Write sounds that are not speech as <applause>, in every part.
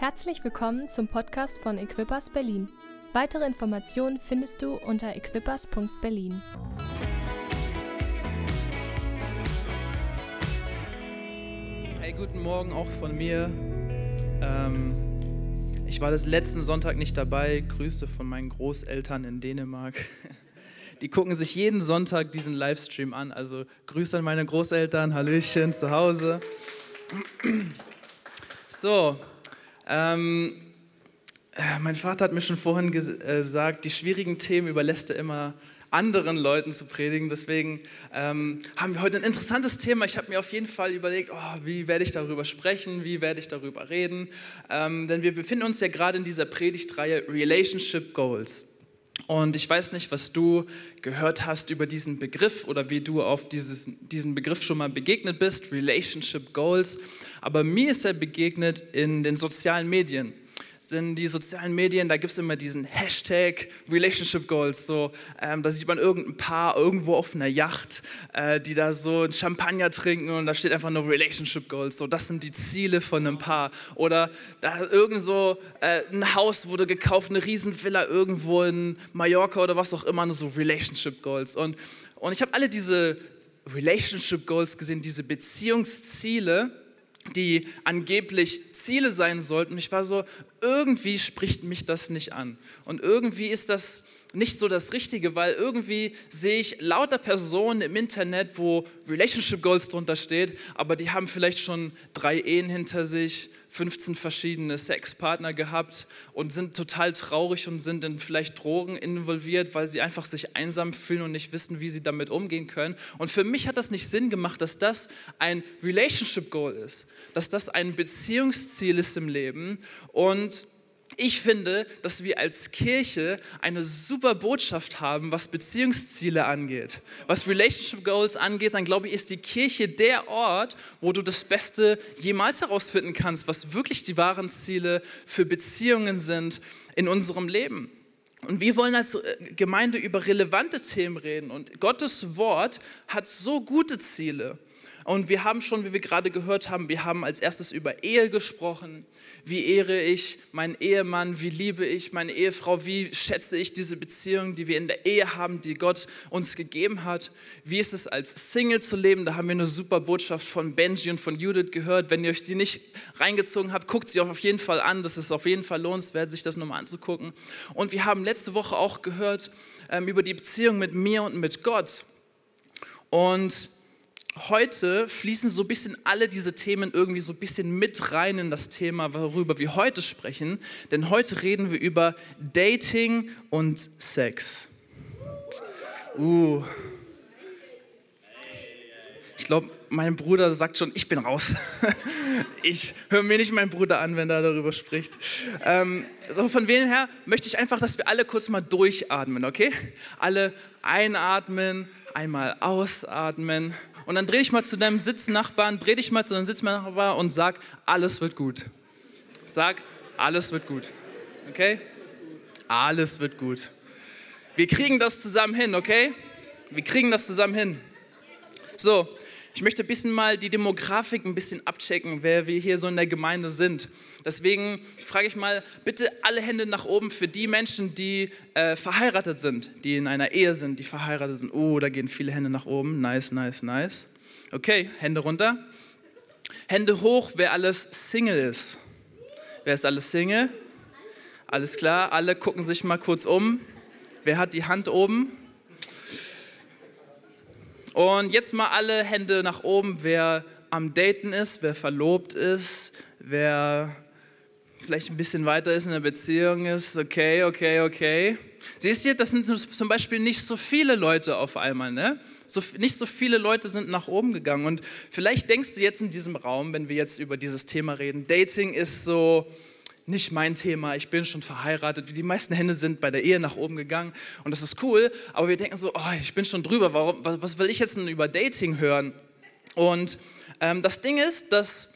Herzlich willkommen zum Podcast von Equippers Berlin. Weitere Informationen findest du unter equippers.berlin. Hey, guten Morgen auch von mir. Ähm, ich war das letzten Sonntag nicht dabei. Grüße von meinen Großeltern in Dänemark. <laughs> Die gucken sich jeden Sonntag diesen Livestream an. Also Grüße an meine Großeltern, Hallöchen zu Hause. <clears throat> So, ähm, äh, mein Vater hat mir schon vorhin äh, gesagt, die schwierigen Themen überlässt er immer anderen Leuten zu predigen. Deswegen ähm, haben wir heute ein interessantes Thema. Ich habe mir auf jeden Fall überlegt, oh, wie werde ich darüber sprechen, wie werde ich darüber reden. Ähm, denn wir befinden uns ja gerade in dieser Predigtreihe Relationship Goals. Und ich weiß nicht, was du gehört hast über diesen Begriff oder wie du auf dieses, diesen Begriff schon mal begegnet bist, Relationship Goals. Aber mir ist er begegnet in den sozialen Medien sind die sozialen Medien, da gibt es immer diesen Hashtag Relationship Goals. So, ähm, da sieht man irgendein Paar irgendwo auf einer Yacht, äh, die da so ein Champagner trinken und da steht einfach nur Relationship Goals. So, das sind die Ziele von einem Paar. Oder da irgend so äh, ein Haus wurde gekauft, eine Riesenvilla irgendwo in Mallorca oder was auch immer, so Relationship Goals. Und, und ich habe alle diese Relationship Goals gesehen, diese Beziehungsziele die angeblich Ziele sein sollten. Ich war so, irgendwie spricht mich das nicht an. Und irgendwie ist das nicht so das Richtige, weil irgendwie sehe ich lauter Personen im Internet, wo Relationship Goals drunter steht, aber die haben vielleicht schon drei Ehen hinter sich, 15 verschiedene Sexpartner gehabt und sind total traurig und sind in vielleicht Drogen involviert, weil sie einfach sich einsam fühlen und nicht wissen, wie sie damit umgehen können. Und für mich hat das nicht Sinn gemacht, dass das ein Relationship Goal ist, dass das ein Beziehungsziel ist im Leben und ich finde, dass wir als Kirche eine super Botschaft haben, was Beziehungsziele angeht. Was Relationship Goals angeht, dann glaube ich, ist die Kirche der Ort, wo du das Beste jemals herausfinden kannst, was wirklich die wahren Ziele für Beziehungen sind in unserem Leben. Und wir wollen als äh, Gemeinde über relevante Themen reden. Und Gottes Wort hat so gute Ziele. Und wir haben schon, wie wir gerade gehört haben, wir haben als erstes über Ehe gesprochen. Wie ehre ich meinen Ehemann? Wie liebe ich meine Ehefrau? Wie schätze ich diese Beziehung, die wir in der Ehe haben, die Gott uns gegeben hat? Wie ist es als Single zu leben? Da haben wir eine super Botschaft von Benji und von Judith gehört. Wenn ihr euch sie nicht reingezogen habt, guckt sie auf jeden Fall an. Das ist auf jeden Fall lohnenswert, sich das nochmal anzugucken. Und wir haben letzte Woche auch gehört ähm, über die Beziehung mit mir und mit Gott. Und heute fließen so ein bisschen alle diese Themen irgendwie so ein bisschen mit rein in das Thema, worüber wir heute sprechen. Denn heute reden wir über Dating und Sex. Uh. Ich glaube, mein Bruder sagt schon, ich bin raus. <laughs> ich höre mir nicht meinen Bruder an, wenn er darüber spricht. Ähm, so von wem her möchte ich einfach, dass wir alle kurz mal durchatmen, okay? Alle einatmen, einmal ausatmen und dann dreh dich mal zu deinem Sitznachbarn, dreh dich mal zu deinem Sitznachbarn und sag, alles wird gut. Sag, alles wird gut. Okay? Alles wird gut. Wir kriegen das zusammen hin, okay? Wir kriegen das zusammen hin. So, ich möchte ein bisschen mal die Demografik ein bisschen abchecken, wer wir hier so in der Gemeinde sind. Deswegen frage ich mal bitte alle Hände nach oben für die Menschen, die äh, verheiratet sind, die in einer Ehe sind, die verheiratet sind. Oh, da gehen viele Hände nach oben. Nice, nice, nice. Okay, Hände runter. Hände hoch, wer alles Single ist. Wer ist alles Single? Alles klar, alle gucken sich mal kurz um. Wer hat die Hand oben? Und jetzt mal alle Hände nach oben, wer am Daten ist, wer verlobt ist, wer vielleicht ein bisschen weiter ist in der Beziehung ist. Okay, okay, okay. Siehst du, das sind zum Beispiel nicht so viele Leute auf einmal, ne? So, nicht so viele Leute sind nach oben gegangen. Und vielleicht denkst du jetzt in diesem Raum, wenn wir jetzt über dieses Thema reden, Dating ist so, nicht mein Thema, ich bin schon verheiratet. Die meisten Hände sind bei der Ehe nach oben gegangen und das ist cool, aber wir denken so, oh, ich bin schon drüber, warum, was will ich jetzt denn über Dating hören? Und ähm, das Ding ist, dass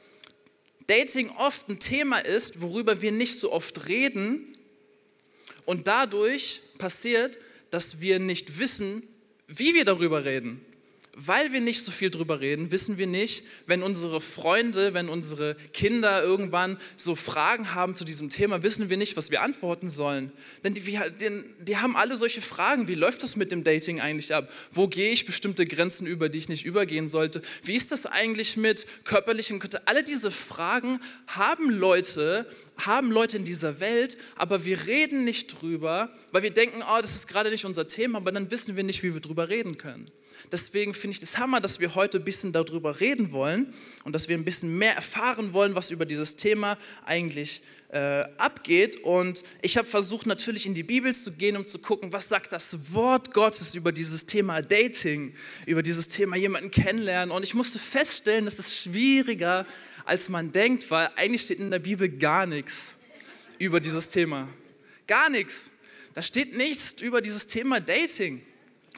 Dating oft ein Thema ist, worüber wir nicht so oft reden und dadurch passiert, dass wir nicht wissen, wie wir darüber reden. Weil wir nicht so viel drüber reden, wissen wir nicht, wenn unsere Freunde, wenn unsere Kinder irgendwann so Fragen haben zu diesem Thema, wissen wir nicht, was wir antworten sollen. Denn die, die, die haben alle solche Fragen. Wie läuft das mit dem Dating eigentlich ab? Wo gehe ich bestimmte Grenzen über, die ich nicht übergehen sollte? Wie ist das eigentlich mit körperlichem Kontakt? Alle diese Fragen haben Leute, haben Leute in dieser Welt, aber wir reden nicht drüber, weil wir denken, oh, das ist gerade nicht unser Thema, aber dann wissen wir nicht, wie wir drüber reden können. Deswegen finde ich das Hammer, dass wir heute ein bisschen darüber reden wollen und dass wir ein bisschen mehr erfahren wollen, was über dieses Thema eigentlich äh, abgeht. Und ich habe versucht, natürlich in die Bibel zu gehen, um zu gucken, was sagt das Wort Gottes über dieses Thema Dating, über dieses Thema jemanden kennenlernen. Und ich musste feststellen, das ist schwieriger, als man denkt, weil eigentlich steht in der Bibel gar nichts über dieses Thema. Gar nichts. Da steht nichts über dieses Thema Dating.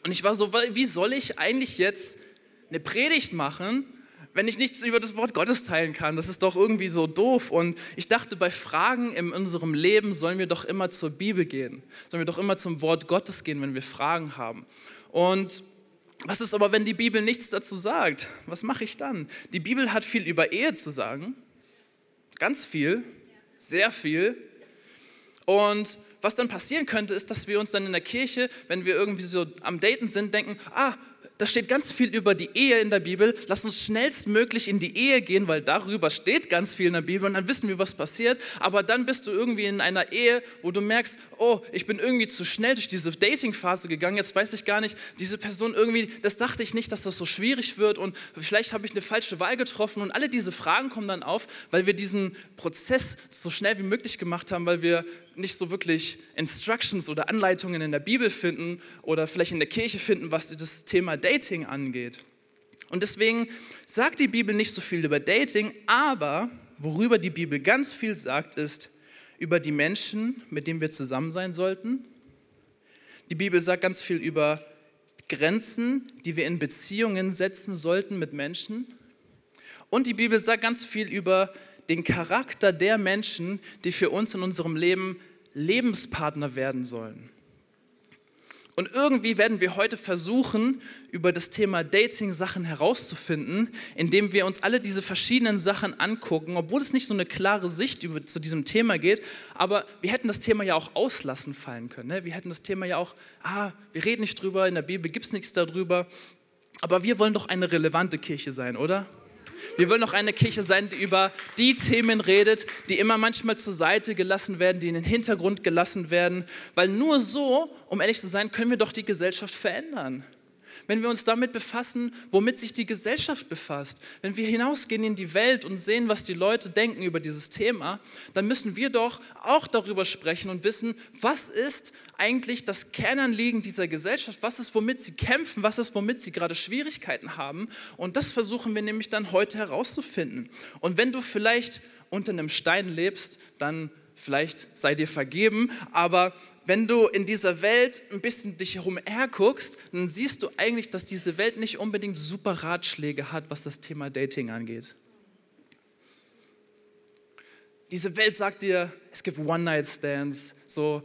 Und ich war so, wie soll ich eigentlich jetzt eine Predigt machen, wenn ich nichts über das Wort Gottes teilen kann? Das ist doch irgendwie so doof. Und ich dachte, bei Fragen in unserem Leben sollen wir doch immer zur Bibel gehen. Sollen wir doch immer zum Wort Gottes gehen, wenn wir Fragen haben. Und was ist aber, wenn die Bibel nichts dazu sagt? Was mache ich dann? Die Bibel hat viel über Ehe zu sagen. Ganz viel. Sehr viel. Und was dann passieren könnte, ist, dass wir uns dann in der Kirche, wenn wir irgendwie so am Daten sind, denken, ah, da steht ganz viel über die Ehe in der Bibel. Lass uns schnellstmöglich in die Ehe gehen, weil darüber steht ganz viel in der Bibel und dann wissen wir, was passiert. Aber dann bist du irgendwie in einer Ehe, wo du merkst, oh, ich bin irgendwie zu schnell durch diese Dating-Phase gegangen. Jetzt weiß ich gar nicht, diese Person irgendwie, das dachte ich nicht, dass das so schwierig wird und vielleicht habe ich eine falsche Wahl getroffen und alle diese Fragen kommen dann auf, weil wir diesen Prozess so schnell wie möglich gemacht haben, weil wir nicht so wirklich Instructions oder Anleitungen in der Bibel finden oder vielleicht in der Kirche finden, was das Thema Dating angeht. Und deswegen sagt die Bibel nicht so viel über Dating, aber worüber die Bibel ganz viel sagt, ist über die Menschen, mit denen wir zusammen sein sollten. Die Bibel sagt ganz viel über Grenzen, die wir in Beziehungen setzen sollten mit Menschen. Und die Bibel sagt ganz viel über den Charakter der Menschen, die für uns in unserem Leben Lebenspartner werden sollen. Und irgendwie werden wir heute versuchen, über das Thema Dating Sachen herauszufinden, indem wir uns alle diese verschiedenen Sachen angucken, obwohl es nicht so eine klare Sicht über, zu diesem Thema geht. Aber wir hätten das Thema ja auch auslassen fallen können. Ne? Wir hätten das Thema ja auch, ah, wir reden nicht drüber, in der Bibel gibt es nichts darüber. Aber wir wollen doch eine relevante Kirche sein, oder? Wir wollen auch eine Kirche sein, die über die Themen redet, die immer manchmal zur Seite gelassen werden, die in den Hintergrund gelassen werden, weil nur so, um ehrlich zu sein, können wir doch die Gesellschaft verändern wenn wir uns damit befassen, womit sich die Gesellschaft befasst, wenn wir hinausgehen in die Welt und sehen, was die Leute denken über dieses Thema, dann müssen wir doch auch darüber sprechen und wissen, was ist eigentlich das Kernanliegen dieser Gesellschaft, was ist, womit sie kämpfen, was ist, womit sie gerade Schwierigkeiten haben. Und das versuchen wir nämlich dann heute herauszufinden. Und wenn du vielleicht unter einem Stein lebst, dann vielleicht sei dir vergeben, aber wenn du in dieser Welt ein bisschen dich herum herguckst, dann siehst du eigentlich, dass diese Welt nicht unbedingt super Ratschläge hat, was das Thema Dating angeht. Diese Welt sagt dir, es gibt One-Night-Stands, so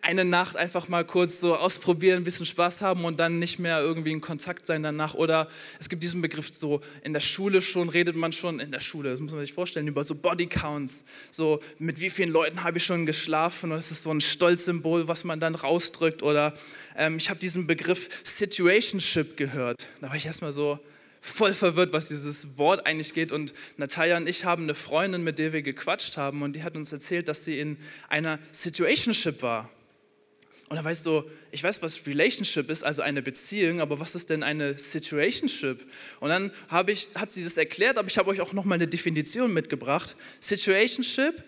eine Nacht einfach mal kurz so ausprobieren, ein bisschen Spaß haben und dann nicht mehr irgendwie in Kontakt sein danach. Oder es gibt diesen Begriff so, in der Schule schon redet man schon, in der Schule, das muss man sich vorstellen, über so Bodycounts. So, mit wie vielen Leuten habe ich schon geschlafen und es ist so ein Stolzsymbol, was man dann rausdrückt. Oder ähm, ich habe diesen Begriff Situationship gehört. Da war ich erstmal so, voll verwirrt, was dieses Wort eigentlich geht. Und Natalia und ich haben eine Freundin, mit der wir gequatscht haben, und die hat uns erzählt, dass sie in einer Situationship war. Und da weißt du, ich weiß, was Relationship ist, also eine Beziehung, aber was ist denn eine Situationship? Und dann ich, hat sie das erklärt, aber ich habe euch auch nochmal eine Definition mitgebracht. Situationship,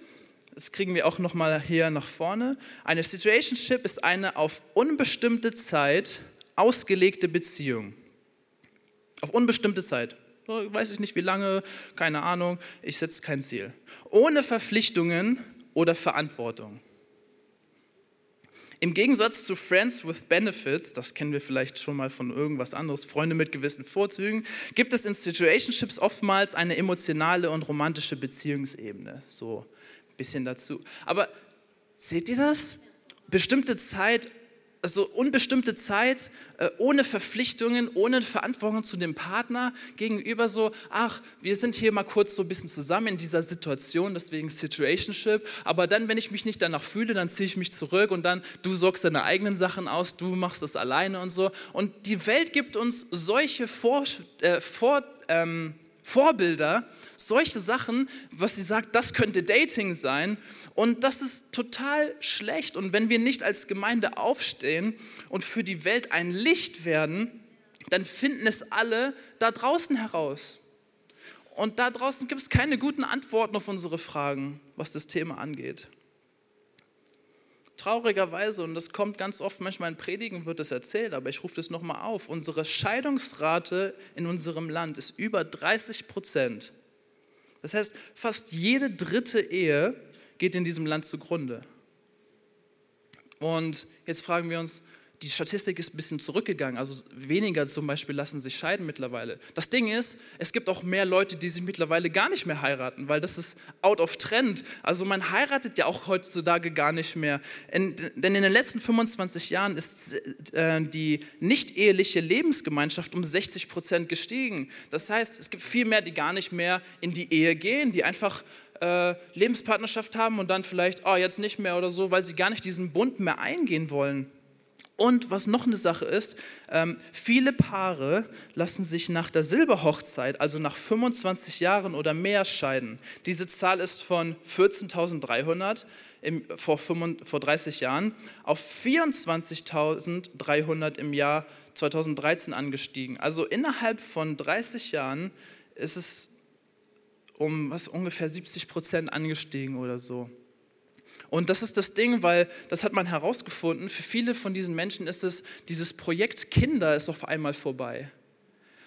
das kriegen wir auch nochmal hier nach vorne. Eine Situationship ist eine auf unbestimmte Zeit ausgelegte Beziehung. Auf unbestimmte Zeit. Weiß ich nicht wie lange, keine Ahnung, ich setze kein Ziel. Ohne Verpflichtungen oder Verantwortung. Im Gegensatz zu Friends with Benefits, das kennen wir vielleicht schon mal von irgendwas anderes, Freunde mit gewissen Vorzügen, gibt es in Situationships oftmals eine emotionale und romantische Beziehungsebene. So ein bisschen dazu. Aber seht ihr das? Bestimmte Zeit also unbestimmte Zeit, äh, ohne Verpflichtungen, ohne Verantwortung zu dem Partner gegenüber so, ach, wir sind hier mal kurz so ein bisschen zusammen in dieser Situation, deswegen Situationship, aber dann, wenn ich mich nicht danach fühle, dann ziehe ich mich zurück und dann, du sorgst deine eigenen Sachen aus, du machst das alleine und so. Und die Welt gibt uns solche Vor, äh, Vor ähm, Vorbilder, solche Sachen, was sie sagt, das könnte Dating sein. Und das ist total schlecht. Und wenn wir nicht als Gemeinde aufstehen und für die Welt ein Licht werden, dann finden es alle da draußen heraus. Und da draußen gibt es keine guten Antworten auf unsere Fragen, was das Thema angeht. Traurigerweise, und das kommt ganz oft, manchmal in Predigen wird es erzählt, aber ich rufe das nochmal auf, unsere Scheidungsrate in unserem Land ist über 30 Prozent. Das heißt, fast jede dritte Ehe geht in diesem Land zugrunde. Und jetzt fragen wir uns, die Statistik ist ein bisschen zurückgegangen. Also weniger zum Beispiel lassen sich scheiden mittlerweile. Das Ding ist, es gibt auch mehr Leute, die sich mittlerweile gar nicht mehr heiraten, weil das ist out of trend. Also man heiratet ja auch heutzutage gar nicht mehr. In, denn in den letzten 25 Jahren ist äh, die nicht-eheliche Lebensgemeinschaft um 60 Prozent gestiegen. Das heißt, es gibt viel mehr, die gar nicht mehr in die Ehe gehen, die einfach äh, Lebenspartnerschaft haben und dann vielleicht, oh, jetzt nicht mehr oder so, weil sie gar nicht diesen Bund mehr eingehen wollen. Und was noch eine Sache ist, ähm, viele Paare lassen sich nach der Silberhochzeit, also nach 25 Jahren oder mehr, scheiden. Diese Zahl ist von 14.300 vor, vor 30 Jahren auf 24.300 im Jahr 2013 angestiegen. Also innerhalb von 30 Jahren ist es um was ungefähr 70 Prozent angestiegen oder so. Und das ist das Ding, weil das hat man herausgefunden, für viele von diesen Menschen ist es, dieses Projekt Kinder ist auf einmal vorbei.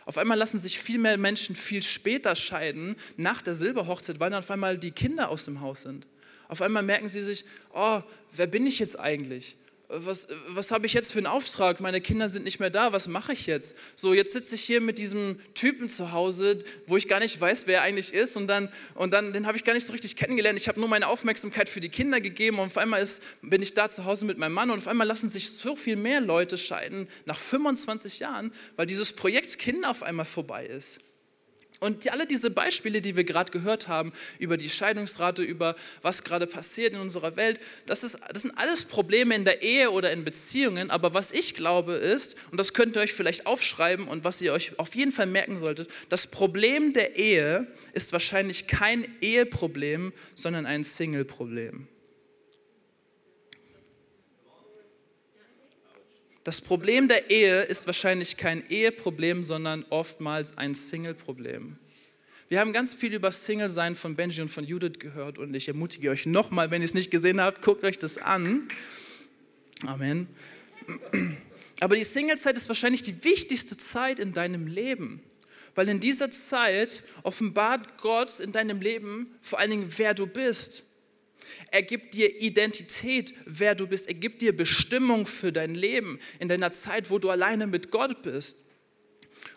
Auf einmal lassen sich viel mehr Menschen viel später scheiden, nach der Silberhochzeit, weil dann auf einmal die Kinder aus dem Haus sind. Auf einmal merken sie sich, oh, wer bin ich jetzt eigentlich? Was, was habe ich jetzt für einen Auftrag? Meine Kinder sind nicht mehr da, was mache ich jetzt? So, jetzt sitze ich hier mit diesem Typen zu Hause, wo ich gar nicht weiß, wer er eigentlich ist und dann, und dann den habe ich gar nicht so richtig kennengelernt. Ich habe nur meine Aufmerksamkeit für die Kinder gegeben und auf einmal ist, bin ich da zu Hause mit meinem Mann und auf einmal lassen sich so viel mehr Leute scheiden nach 25 Jahren, weil dieses Projekt Kinder auf einmal vorbei ist. Und alle diese Beispiele, die wir gerade gehört haben, über die Scheidungsrate, über was gerade passiert in unserer Welt, das, ist, das sind alles Probleme in der Ehe oder in Beziehungen. Aber was ich glaube ist, und das könnt ihr euch vielleicht aufschreiben und was ihr euch auf jeden Fall merken solltet, das Problem der Ehe ist wahrscheinlich kein Eheproblem, sondern ein Single-Problem. Das Problem der Ehe ist wahrscheinlich kein Eheproblem, sondern oftmals ein Single-Problem. Wir haben ganz viel über Single-Sein von Benji und von Judith gehört und ich ermutige euch nochmal, wenn ihr es nicht gesehen habt, guckt euch das an. Amen. Aber die Single-Zeit ist wahrscheinlich die wichtigste Zeit in deinem Leben, weil in dieser Zeit offenbart Gott in deinem Leben vor allen Dingen, wer du bist. Er gibt dir Identität, wer du bist. Er gibt dir Bestimmung für dein Leben in deiner Zeit, wo du alleine mit Gott bist.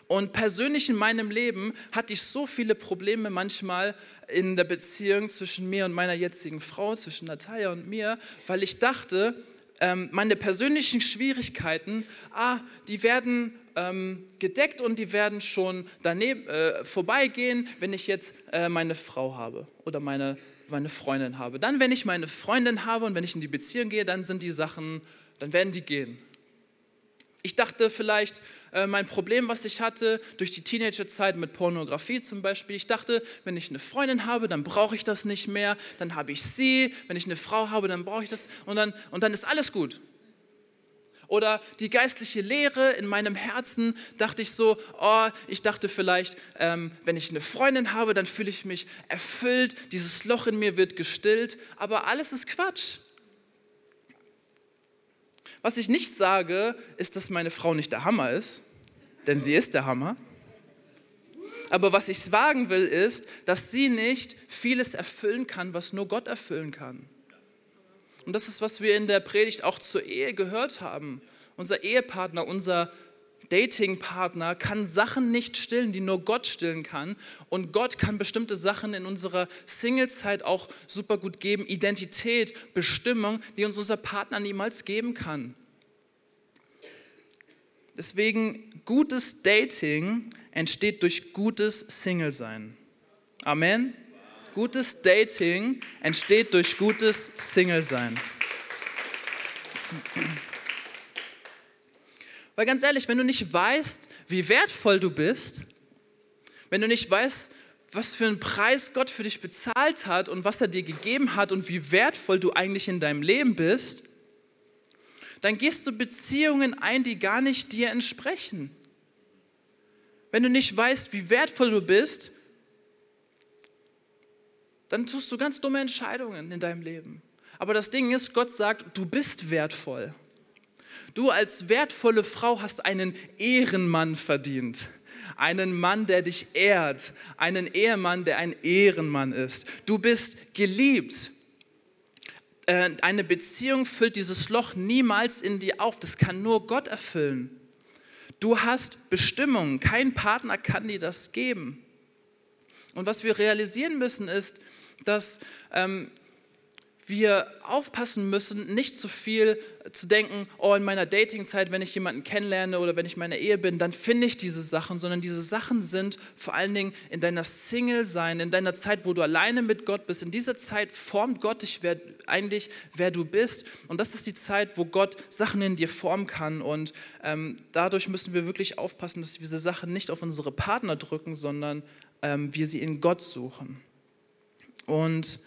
Und persönlich in meinem Leben hatte ich so viele Probleme manchmal in der Beziehung zwischen mir und meiner jetzigen Frau, zwischen Natalia und mir, weil ich dachte, ähm, meine persönlichen Schwierigkeiten, ah, die werden ähm, gedeckt und die werden schon daneben äh, vorbeigehen, wenn ich jetzt äh, meine Frau habe oder meine meine Freundin habe. Dann, wenn ich meine Freundin habe und wenn ich in die Beziehung gehe, dann sind die Sachen, dann werden die gehen. Ich dachte vielleicht, äh, mein Problem, was ich hatte durch die Teenagerzeit mit Pornografie zum Beispiel, ich dachte, wenn ich eine Freundin habe, dann brauche ich das nicht mehr, dann habe ich sie, wenn ich eine Frau habe, dann brauche ich das und dann, und dann ist alles gut. Oder die geistliche Lehre in meinem Herzen dachte ich so, oh, ich dachte vielleicht, ähm, wenn ich eine Freundin habe, dann fühle ich mich erfüllt, dieses Loch in mir wird gestillt, aber alles ist Quatsch. Was ich nicht sage, ist, dass meine Frau nicht der Hammer ist, denn sie ist der Hammer. Aber was ich sagen will, ist, dass sie nicht vieles erfüllen kann, was nur Gott erfüllen kann. Und das ist, was wir in der Predigt auch zur Ehe gehört haben. Unser Ehepartner, unser Datingpartner kann Sachen nicht stillen, die nur Gott stillen kann. Und Gott kann bestimmte Sachen in unserer Singlezeit auch super gut geben. Identität, Bestimmung, die uns unser Partner niemals geben kann. Deswegen, gutes Dating entsteht durch gutes Single-Sein. Amen. Gutes Dating entsteht durch gutes Single-Sein. Weil ganz ehrlich, wenn du nicht weißt, wie wertvoll du bist, wenn du nicht weißt, was für einen Preis Gott für dich bezahlt hat und was er dir gegeben hat und wie wertvoll du eigentlich in deinem Leben bist, dann gehst du Beziehungen ein, die gar nicht dir entsprechen. Wenn du nicht weißt, wie wertvoll du bist, dann tust du ganz dumme Entscheidungen in deinem Leben. Aber das Ding ist, Gott sagt, du bist wertvoll. Du als wertvolle Frau hast einen Ehrenmann verdient. Einen Mann, der dich ehrt. Einen Ehemann, der ein Ehrenmann ist. Du bist geliebt. Äh, eine Beziehung füllt dieses Loch niemals in dir auf. Das kann nur Gott erfüllen. Du hast Bestimmungen. Kein Partner kann dir das geben. Und was wir realisieren müssen ist, dass ähm, wir aufpassen müssen, nicht zu viel zu denken, oh, in meiner Datingzeit, wenn ich jemanden kennenlerne oder wenn ich in meiner Ehe bin, dann finde ich diese Sachen, sondern diese Sachen sind vor allen Dingen in deiner Single-Sein, in deiner Zeit, wo du alleine mit Gott bist. In dieser Zeit formt Gott dich wer, eigentlich, wer du bist. Und das ist die Zeit, wo Gott Sachen in dir formen kann. Und ähm, dadurch müssen wir wirklich aufpassen, dass wir diese Sachen nicht auf unsere Partner drücken, sondern ähm, wir sie in Gott suchen. Und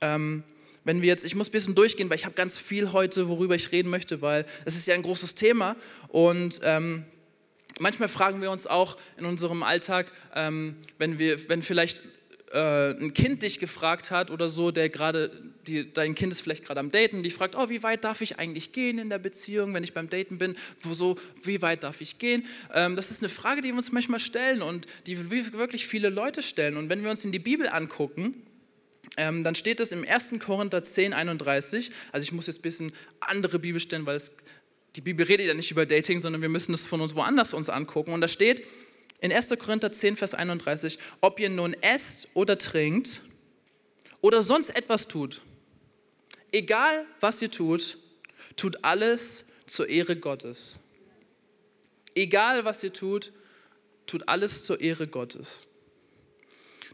ähm, wenn wir jetzt, ich muss ein bisschen durchgehen, weil ich habe ganz viel heute, worüber ich reden möchte, weil es ist ja ein großes Thema und ähm, manchmal fragen wir uns auch in unserem Alltag, ähm, wenn wir, wenn vielleicht äh, ein Kind dich gefragt hat oder so, der gerade, dein Kind ist vielleicht gerade am Daten, die fragt, oh, wie weit darf ich eigentlich gehen in der Beziehung, wenn ich beim Daten bin, wo so, wie weit darf ich gehen? Ähm, das ist eine Frage, die wir uns manchmal stellen und die wirklich viele Leute stellen. Und wenn wir uns in die Bibel angucken, ähm, dann steht es im 1. Korinther 10, 31. Also ich muss jetzt ein bisschen andere Bibel stellen, weil es, die Bibel redet ja nicht über Dating, sondern wir müssen es von uns woanders uns angucken. Und da steht in 1. Korinther 10, Vers 31, ob ihr nun esst oder trinkt oder sonst etwas tut, egal was ihr tut, tut alles zur Ehre Gottes. Egal was ihr tut, tut alles zur Ehre Gottes.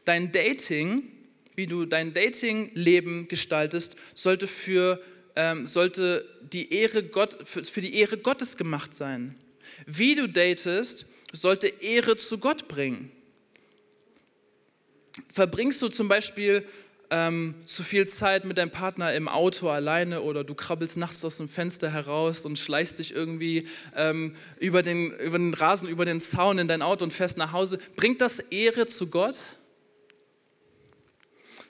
Dein Dating wie du dein Dating-Leben gestaltest, sollte für, ähm, sollte die Ehre Gott, für, für die Ehre Gottes gemacht sein. Wie du datest, sollte Ehre zu Gott bringen. Verbringst du zum Beispiel ähm, zu viel Zeit mit deinem Partner im Auto alleine oder du krabbelst nachts aus dem Fenster heraus und schleichst dich irgendwie ähm, über, den, über den Rasen, über den Zaun in dein Auto und fährst nach Hause, bringt das Ehre zu Gott?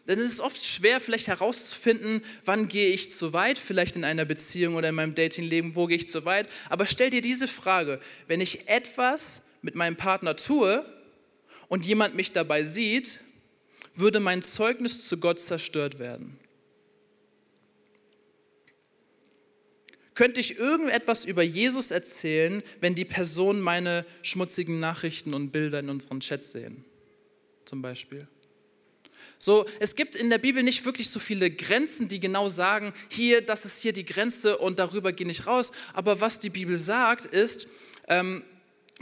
Denn es ist oft schwer, vielleicht herauszufinden, wann gehe ich zu weit, vielleicht in einer Beziehung oder in meinem Datingleben, wo gehe ich zu weit. Aber stell dir diese Frage, wenn ich etwas mit meinem Partner tue und jemand mich dabei sieht, würde mein Zeugnis zu Gott zerstört werden. Könnte ich irgendetwas über Jesus erzählen, wenn die Personen meine schmutzigen Nachrichten und Bilder in unseren Chats sehen? Zum Beispiel. So, es gibt in der Bibel nicht wirklich so viele Grenzen, die genau sagen, hier, das ist hier die Grenze und darüber gehe ich raus. Aber was die Bibel sagt, ist, ähm,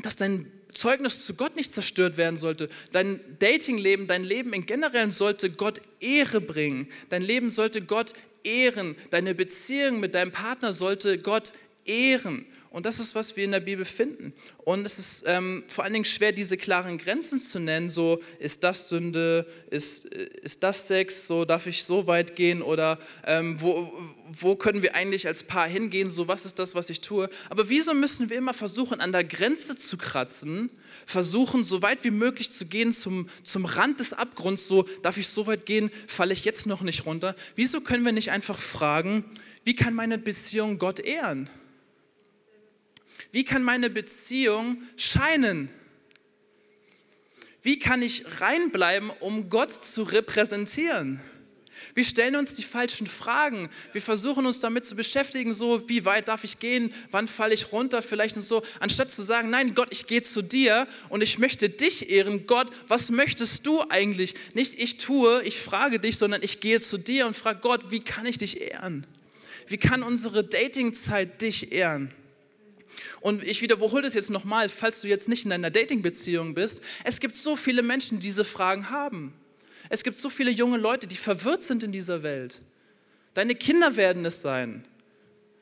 dass dein Zeugnis zu Gott nicht zerstört werden sollte. Dein Datingleben, dein Leben in generell sollte Gott Ehre bringen. Dein Leben sollte Gott ehren. Deine Beziehung mit deinem Partner sollte Gott ehren. Und das ist, was wir in der Bibel finden. Und es ist ähm, vor allen Dingen schwer, diese klaren Grenzen zu nennen. So, ist das Sünde? Ist, ist das Sex? So, darf ich so weit gehen? Oder ähm, wo, wo können wir eigentlich als Paar hingehen? So, was ist das, was ich tue? Aber wieso müssen wir immer versuchen, an der Grenze zu kratzen? Versuchen, so weit wie möglich zu gehen zum, zum Rand des Abgrunds. So, darf ich so weit gehen? Falle ich jetzt noch nicht runter? Wieso können wir nicht einfach fragen, wie kann meine Beziehung Gott ehren? Wie kann meine Beziehung scheinen? Wie kann ich reinbleiben, um Gott zu repräsentieren? Wir stellen uns die falschen Fragen. Wir versuchen uns damit zu beschäftigen, so wie weit darf ich gehen, wann falle ich runter, vielleicht und so, anstatt zu sagen, nein, Gott, ich gehe zu dir und ich möchte dich ehren. Gott, was möchtest du eigentlich? Nicht ich tue, ich frage dich, sondern ich gehe zu dir und frage Gott, wie kann ich dich ehren? Wie kann unsere Datingzeit dich ehren? Und ich wiederhole das jetzt nochmal, falls du jetzt nicht in einer Dating-Beziehung bist. Es gibt so viele Menschen, die diese Fragen haben. Es gibt so viele junge Leute, die verwirrt sind in dieser Welt. Deine Kinder werden es sein.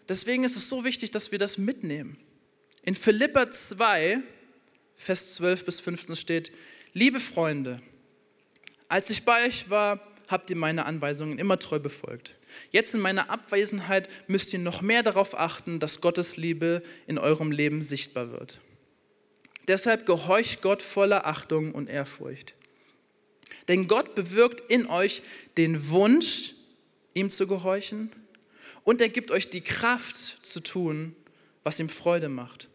Deswegen ist es so wichtig, dass wir das mitnehmen. In Philippa 2, Vers 12 bis 15 steht, liebe Freunde, als ich bei euch war, habt ihr meine Anweisungen immer treu befolgt. Jetzt in meiner Abwesenheit müsst ihr noch mehr darauf achten, dass Gottes Liebe in eurem Leben sichtbar wird. Deshalb gehorcht Gott voller Achtung und Ehrfurcht. Denn Gott bewirkt in euch den Wunsch, ihm zu gehorchen und er gibt euch die Kraft zu tun, was ihm Freude macht.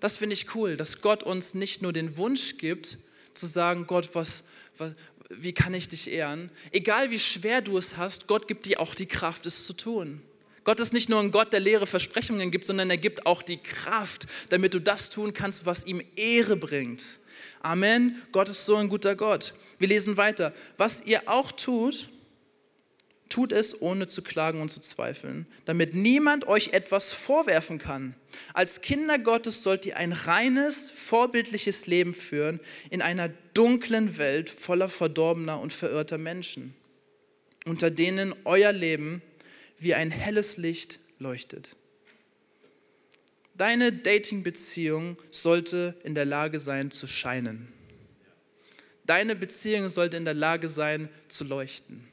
Das finde ich cool, dass Gott uns nicht nur den Wunsch gibt, zu sagen, Gott, was, was, wie kann ich dich ehren? Egal wie schwer du es hast, Gott gibt dir auch die Kraft, es zu tun. Gott ist nicht nur ein Gott, der leere Versprechungen gibt, sondern er gibt auch die Kraft, damit du das tun kannst, was ihm Ehre bringt. Amen. Gott ist so ein guter Gott. Wir lesen weiter. Was ihr auch tut, tut es ohne zu klagen und zu zweifeln, damit niemand euch etwas vorwerfen kann. Als Kinder Gottes sollt ihr ein reines, vorbildliches Leben führen in einer dunklen Welt voller verdorbener und verirrter Menschen, unter denen euer Leben wie ein helles Licht leuchtet. Deine Dating-Beziehung sollte in der Lage sein zu scheinen. Deine Beziehung sollte in der Lage sein zu leuchten.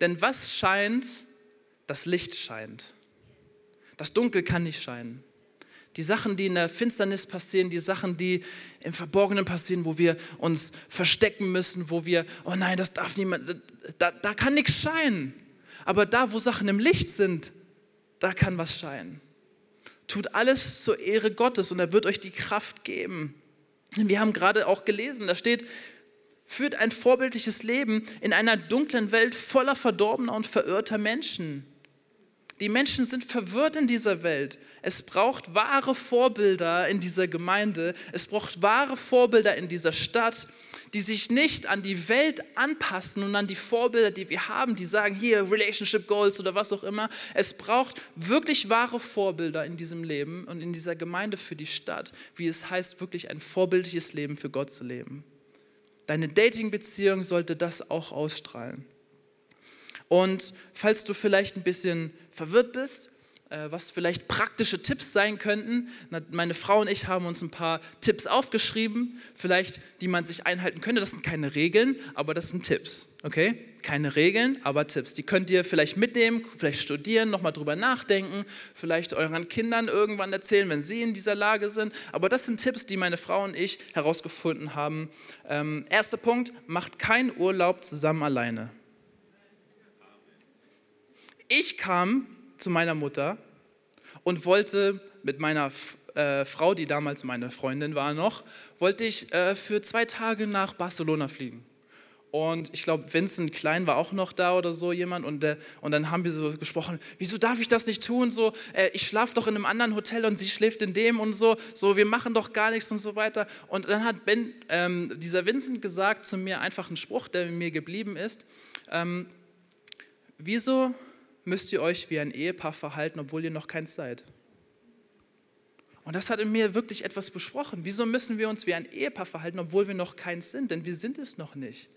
Denn was scheint? Das Licht scheint. Das Dunkel kann nicht scheinen. Die Sachen, die in der Finsternis passieren, die Sachen, die im Verborgenen passieren, wo wir uns verstecken müssen, wo wir, oh nein, das darf niemand, da, da kann nichts scheinen. Aber da, wo Sachen im Licht sind, da kann was scheinen. Tut alles zur Ehre Gottes und er wird euch die Kraft geben. Wir haben gerade auch gelesen, da steht, führt ein vorbildliches Leben in einer dunklen Welt voller verdorbener und verirrter Menschen. Die Menschen sind verwirrt in dieser Welt. Es braucht wahre Vorbilder in dieser Gemeinde. Es braucht wahre Vorbilder in dieser Stadt, die sich nicht an die Welt anpassen und an die Vorbilder, die wir haben, die sagen, hier Relationship Goals oder was auch immer. Es braucht wirklich wahre Vorbilder in diesem Leben und in dieser Gemeinde für die Stadt, wie es heißt, wirklich ein vorbildliches Leben für Gott zu leben. Deine Dating-Beziehung sollte das auch ausstrahlen. Und falls du vielleicht ein bisschen verwirrt bist, was vielleicht praktische Tipps sein könnten. Meine Frau und ich haben uns ein paar Tipps aufgeschrieben, vielleicht die man sich einhalten könnte. Das sind keine Regeln, aber das sind Tipps. Okay? Keine Regeln, aber Tipps. Die könnt ihr vielleicht mitnehmen, vielleicht studieren, nochmal drüber nachdenken, vielleicht euren Kindern irgendwann erzählen, wenn sie in dieser Lage sind. Aber das sind Tipps, die meine Frau und ich herausgefunden haben. Ähm, erster Punkt: Macht keinen Urlaub zusammen alleine. Ich kam zu meiner Mutter und wollte mit meiner äh, Frau, die damals meine Freundin war noch, wollte ich äh, für zwei Tage nach Barcelona fliegen. Und ich glaube, Vincent Klein war auch noch da oder so jemand. Und, äh, und dann haben wir so gesprochen, wieso darf ich das nicht tun? So, äh, ich schlafe doch in einem anderen Hotel und sie schläft in dem und so. So, wir machen doch gar nichts und so weiter. Und dann hat ben, ähm, dieser Vincent gesagt zu mir einfach einen Spruch, der mir geblieben ist. Ähm, wieso müsst ihr euch wie ein Ehepaar verhalten, obwohl ihr noch keins seid. Und das hat in mir wirklich etwas besprochen. Wieso müssen wir uns wie ein Ehepaar verhalten, obwohl wir noch keins sind? Denn wir sind es noch nicht.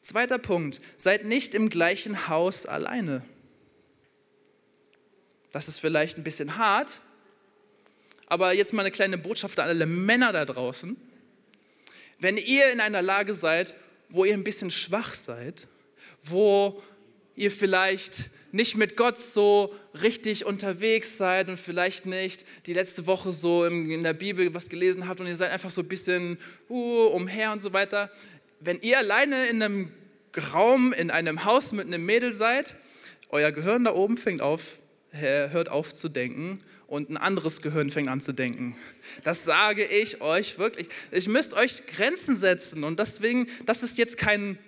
Zweiter Punkt, seid nicht im gleichen Haus alleine. Das ist vielleicht ein bisschen hart, aber jetzt mal eine kleine Botschaft an alle Männer da draußen. Wenn ihr in einer Lage seid, wo ihr ein bisschen schwach seid, wo ihr vielleicht nicht mit Gott so richtig unterwegs seid und vielleicht nicht die letzte Woche so in der Bibel was gelesen habt und ihr seid einfach so ein bisschen uh, umher und so weiter. Wenn ihr alleine in einem Raum, in einem Haus mit einem Mädel seid, euer Gehirn da oben fängt auf, hört auf zu denken und ein anderes Gehirn fängt an zu denken. Das sage ich euch wirklich. Ich müsst euch Grenzen setzen und deswegen, das ist jetzt kein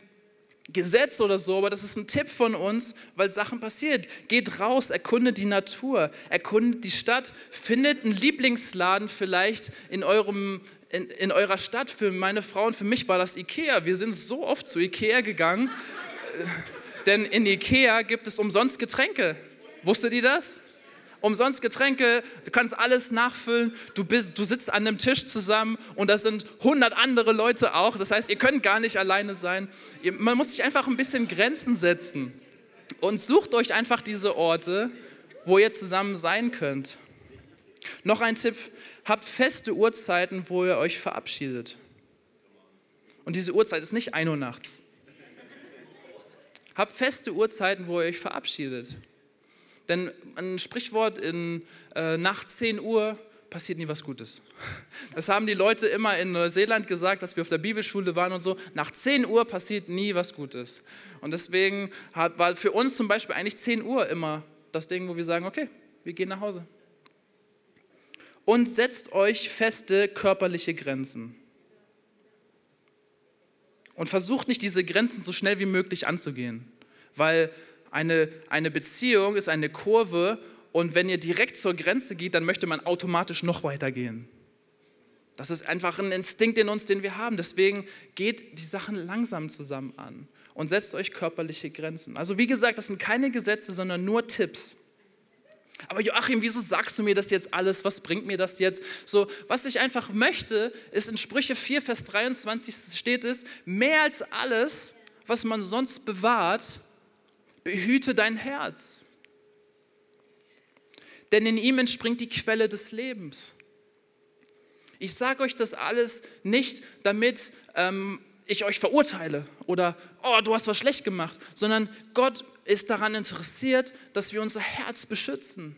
Gesetz oder so, aber das ist ein Tipp von uns, weil Sachen passiert. Geht raus, erkundet die Natur, erkundet die Stadt, findet einen Lieblingsladen vielleicht in, eurem, in, in eurer Stadt. Für meine Frau und für mich war das Ikea. Wir sind so oft zu Ikea gegangen, äh, denn in Ikea gibt es umsonst Getränke. Wusstet ihr das? Umsonst Getränke, du kannst alles nachfüllen. Du, bist, du sitzt an einem Tisch zusammen und da sind 100 andere Leute auch. Das heißt, ihr könnt gar nicht alleine sein. Man muss sich einfach ein bisschen Grenzen setzen und sucht euch einfach diese Orte, wo ihr zusammen sein könnt. Noch ein Tipp, habt feste Uhrzeiten, wo ihr euch verabschiedet. Und diese Uhrzeit ist nicht 1 Uhr nachts. Habt feste Uhrzeiten, wo ihr euch verabschiedet. Denn ein Sprichwort in äh, nach 10 Uhr passiert nie was Gutes. Das haben die Leute immer in Neuseeland gesagt, dass wir auf der Bibelschule waren und so. Nach 10 Uhr passiert nie was Gutes. Und deswegen hat, war für uns zum Beispiel eigentlich 10 Uhr immer das Ding, wo wir sagen, okay, wir gehen nach Hause. Und setzt euch feste körperliche Grenzen. Und versucht nicht, diese Grenzen so schnell wie möglich anzugehen. Weil eine, eine Beziehung ist eine Kurve und wenn ihr direkt zur Grenze geht, dann möchte man automatisch noch weiter gehen. Das ist einfach ein Instinkt in uns, den wir haben. Deswegen geht die Sachen langsam zusammen an und setzt euch körperliche Grenzen. Also wie gesagt, das sind keine Gesetze, sondern nur Tipps. Aber Joachim, wieso sagst du mir das jetzt alles? Was bringt mir das jetzt? So, was ich einfach möchte, ist in Sprüche 4, Vers 23 steht es, mehr als alles, was man sonst bewahrt, behüte dein Herz. Denn in ihm entspringt die Quelle des Lebens. Ich sage euch das alles nicht, damit ähm, ich euch verurteile oder, oh, du hast was schlecht gemacht, sondern Gott ist daran interessiert, dass wir unser Herz beschützen.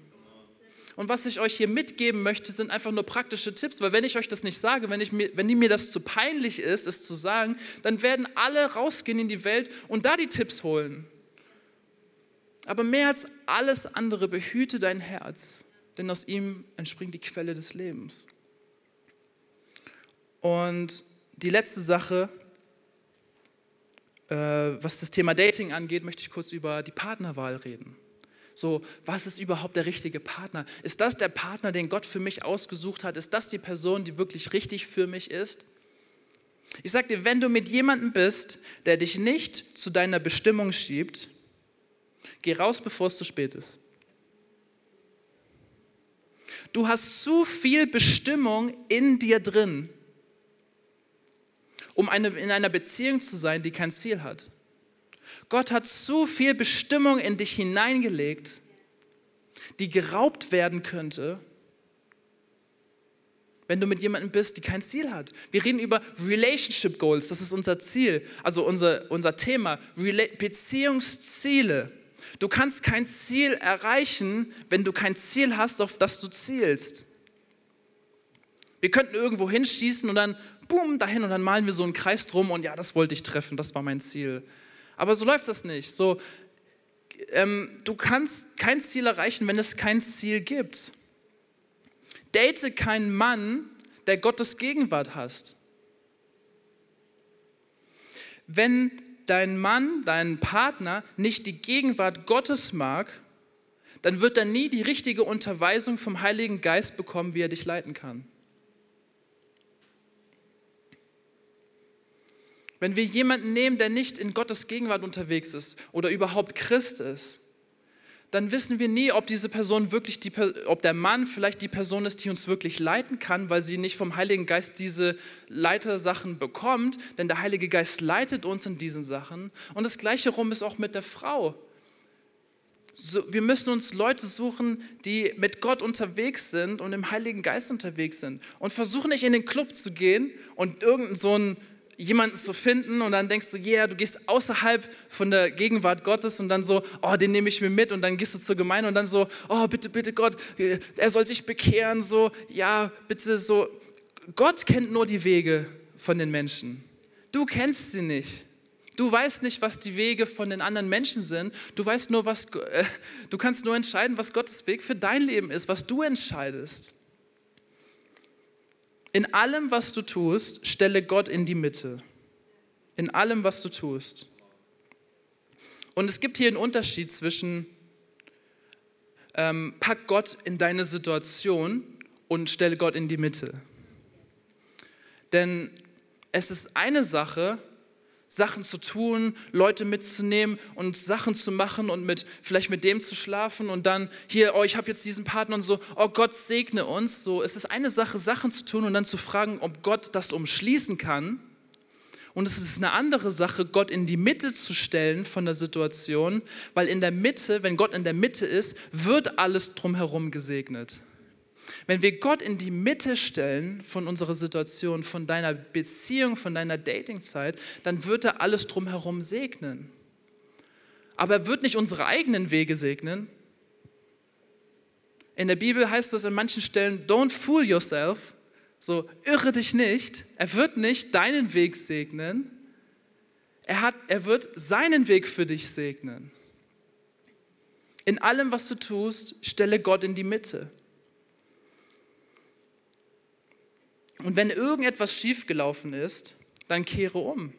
Und was ich euch hier mitgeben möchte, sind einfach nur praktische Tipps, weil wenn ich euch das nicht sage, wenn, ich mir, wenn mir das zu peinlich ist, es zu sagen, dann werden alle rausgehen in die Welt und da die Tipps holen. Aber mehr als alles andere behüte dein Herz, denn aus ihm entspringt die Quelle des Lebens. Und die letzte Sache, äh, was das Thema Dating angeht, möchte ich kurz über die Partnerwahl reden. So, was ist überhaupt der richtige Partner? Ist das der Partner, den Gott für mich ausgesucht hat? Ist das die Person, die wirklich richtig für mich ist? Ich sage dir, wenn du mit jemandem bist, der dich nicht zu deiner Bestimmung schiebt, Geh raus, bevor es zu spät ist. Du hast zu viel Bestimmung in dir drin, um eine, in einer Beziehung zu sein, die kein Ziel hat. Gott hat zu viel Bestimmung in dich hineingelegt, die geraubt werden könnte, wenn du mit jemandem bist, die kein Ziel hat. Wir reden über Relationship Goals, das ist unser Ziel, also unser, unser Thema, Beziehungsziele. Du kannst kein Ziel erreichen, wenn du kein Ziel hast, auf das du zielst. Wir könnten irgendwo hinschießen und dann, boom, dahin und dann malen wir so einen Kreis drum und ja, das wollte ich treffen, das war mein Ziel. Aber so läuft das nicht. So, ähm, du kannst kein Ziel erreichen, wenn es kein Ziel gibt. Date keinen Mann, der Gottes Gegenwart hast. Wenn dein Mann, dein Partner nicht die Gegenwart Gottes mag, dann wird er nie die richtige Unterweisung vom Heiligen Geist bekommen, wie er dich leiten kann. Wenn wir jemanden nehmen, der nicht in Gottes Gegenwart unterwegs ist oder überhaupt Christ ist, dann wissen wir nie, ob diese Person wirklich, die, ob der Mann vielleicht die Person ist, die uns wirklich leiten kann, weil sie nicht vom Heiligen Geist diese Leitersachen bekommt, denn der Heilige Geist leitet uns in diesen Sachen. Und das Gleiche rum ist auch mit der Frau. So, wir müssen uns Leute suchen, die mit Gott unterwegs sind und im Heiligen Geist unterwegs sind. Und versuchen nicht in den Club zu gehen und irgendeinen so einen jemanden zu finden und dann denkst du, yeah, du gehst außerhalb von der Gegenwart Gottes und dann so, oh, den nehme ich mir mit und dann gehst du zur Gemeinde und dann so, oh, bitte, bitte Gott, er soll sich bekehren, so, ja, bitte so. Gott kennt nur die Wege von den Menschen. Du kennst sie nicht. Du weißt nicht, was die Wege von den anderen Menschen sind. Du weißt nur, was, äh, du kannst nur entscheiden, was Gottes Weg für dein Leben ist, was du entscheidest. In allem, was du tust, stelle Gott in die Mitte. In allem, was du tust. Und es gibt hier einen Unterschied zwischen ähm, pack Gott in deine Situation und stelle Gott in die Mitte. Denn es ist eine Sache, Sachen zu tun, Leute mitzunehmen und Sachen zu machen und mit vielleicht mit dem zu schlafen und dann hier, oh, ich habe jetzt diesen Partner und so, oh Gott segne uns. So, es ist eine Sache, Sachen zu tun und dann zu fragen, ob Gott das umschließen kann. Und es ist eine andere Sache, Gott in die Mitte zu stellen von der Situation, weil in der Mitte, wenn Gott in der Mitte ist, wird alles drumherum gesegnet. Wenn wir Gott in die Mitte stellen von unserer Situation, von deiner Beziehung, von deiner Datingzeit, dann wird er alles drumherum segnen. Aber er wird nicht unsere eigenen Wege segnen. In der Bibel heißt es an manchen Stellen, don't fool yourself, so irre dich nicht. Er wird nicht deinen Weg segnen. Er, hat, er wird seinen Weg für dich segnen. In allem, was du tust, stelle Gott in die Mitte. Und wenn irgendetwas schiefgelaufen ist, dann kehre um.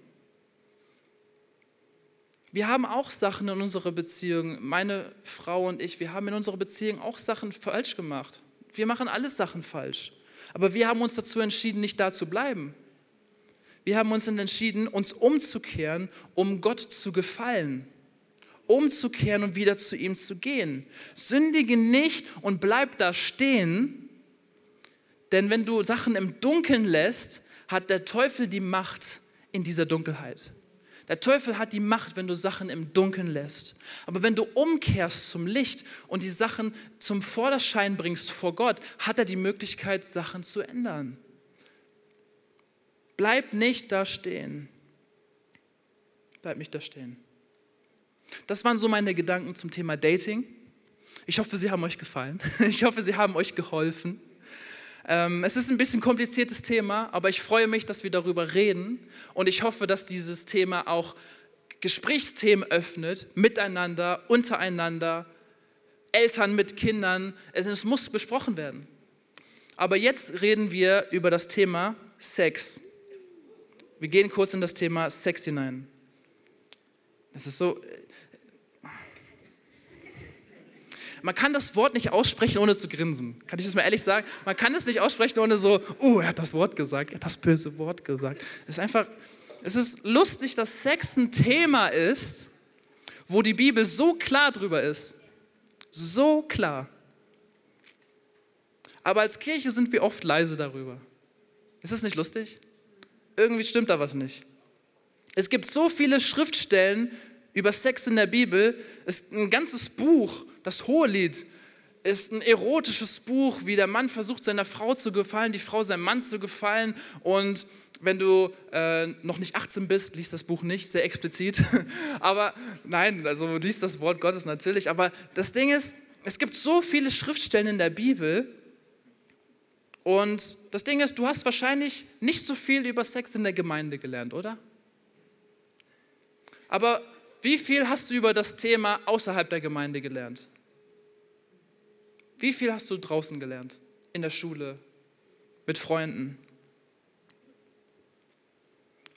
Wir haben auch Sachen in unserer Beziehung, meine Frau und ich, wir haben in unserer Beziehung auch Sachen falsch gemacht. Wir machen alles Sachen falsch. Aber wir haben uns dazu entschieden, nicht da zu bleiben. Wir haben uns entschieden, uns umzukehren, um Gott zu gefallen. Umzukehren und wieder zu ihm zu gehen. Sündige nicht und bleib da stehen, denn wenn du Sachen im Dunkeln lässt, hat der Teufel die Macht in dieser Dunkelheit. Der Teufel hat die Macht, wenn du Sachen im Dunkeln lässt. Aber wenn du umkehrst zum Licht und die Sachen zum Vorderschein bringst vor Gott, hat er die Möglichkeit, Sachen zu ändern. Bleib nicht da stehen. Bleib nicht da stehen. Das waren so meine Gedanken zum Thema Dating. Ich hoffe, sie haben euch gefallen. <laughs> Ich hoffe, sie haben euch geholfen. Ähm, es ist ein bisschen kompliziertes Thema, aber ich freue mich, dass wir darüber reden und ich hoffe, dass dieses Thema auch Gesprächsthemen öffnet, miteinander, untereinander, Eltern mit Kindern. Es muss besprochen werden. Aber jetzt reden wir über das Thema Sex. Wir gehen kurz in das Thema Sex hinein. Das ist so, man kann das Wort nicht aussprechen, ohne zu grinsen. Kann ich das mal ehrlich sagen? Man kann es nicht aussprechen, ohne so, oh, er hat das Wort gesagt, er hat das böse Wort gesagt. Es ist einfach, es ist lustig, dass Sex ein Thema ist, wo die Bibel so klar drüber ist. So klar. Aber als Kirche sind wir oft leise darüber. Ist das nicht lustig? Irgendwie stimmt da was nicht. Es gibt so viele Schriftstellen über Sex in der Bibel. Es ist ein ganzes Buch das Hohelied ist ein erotisches Buch, wie der Mann versucht, seiner Frau zu gefallen, die Frau seinem Mann zu gefallen. Und wenn du äh, noch nicht 18 bist, liest das Buch nicht, sehr explizit. <laughs> aber nein, also liest das Wort Gottes natürlich. Aber das Ding ist, es gibt so viele Schriftstellen in der Bibel. Und das Ding ist, du hast wahrscheinlich nicht so viel über Sex in der Gemeinde gelernt, oder? Aber wie viel hast du über das Thema außerhalb der Gemeinde gelernt? Wie viel hast du draußen gelernt? In der Schule, mit Freunden?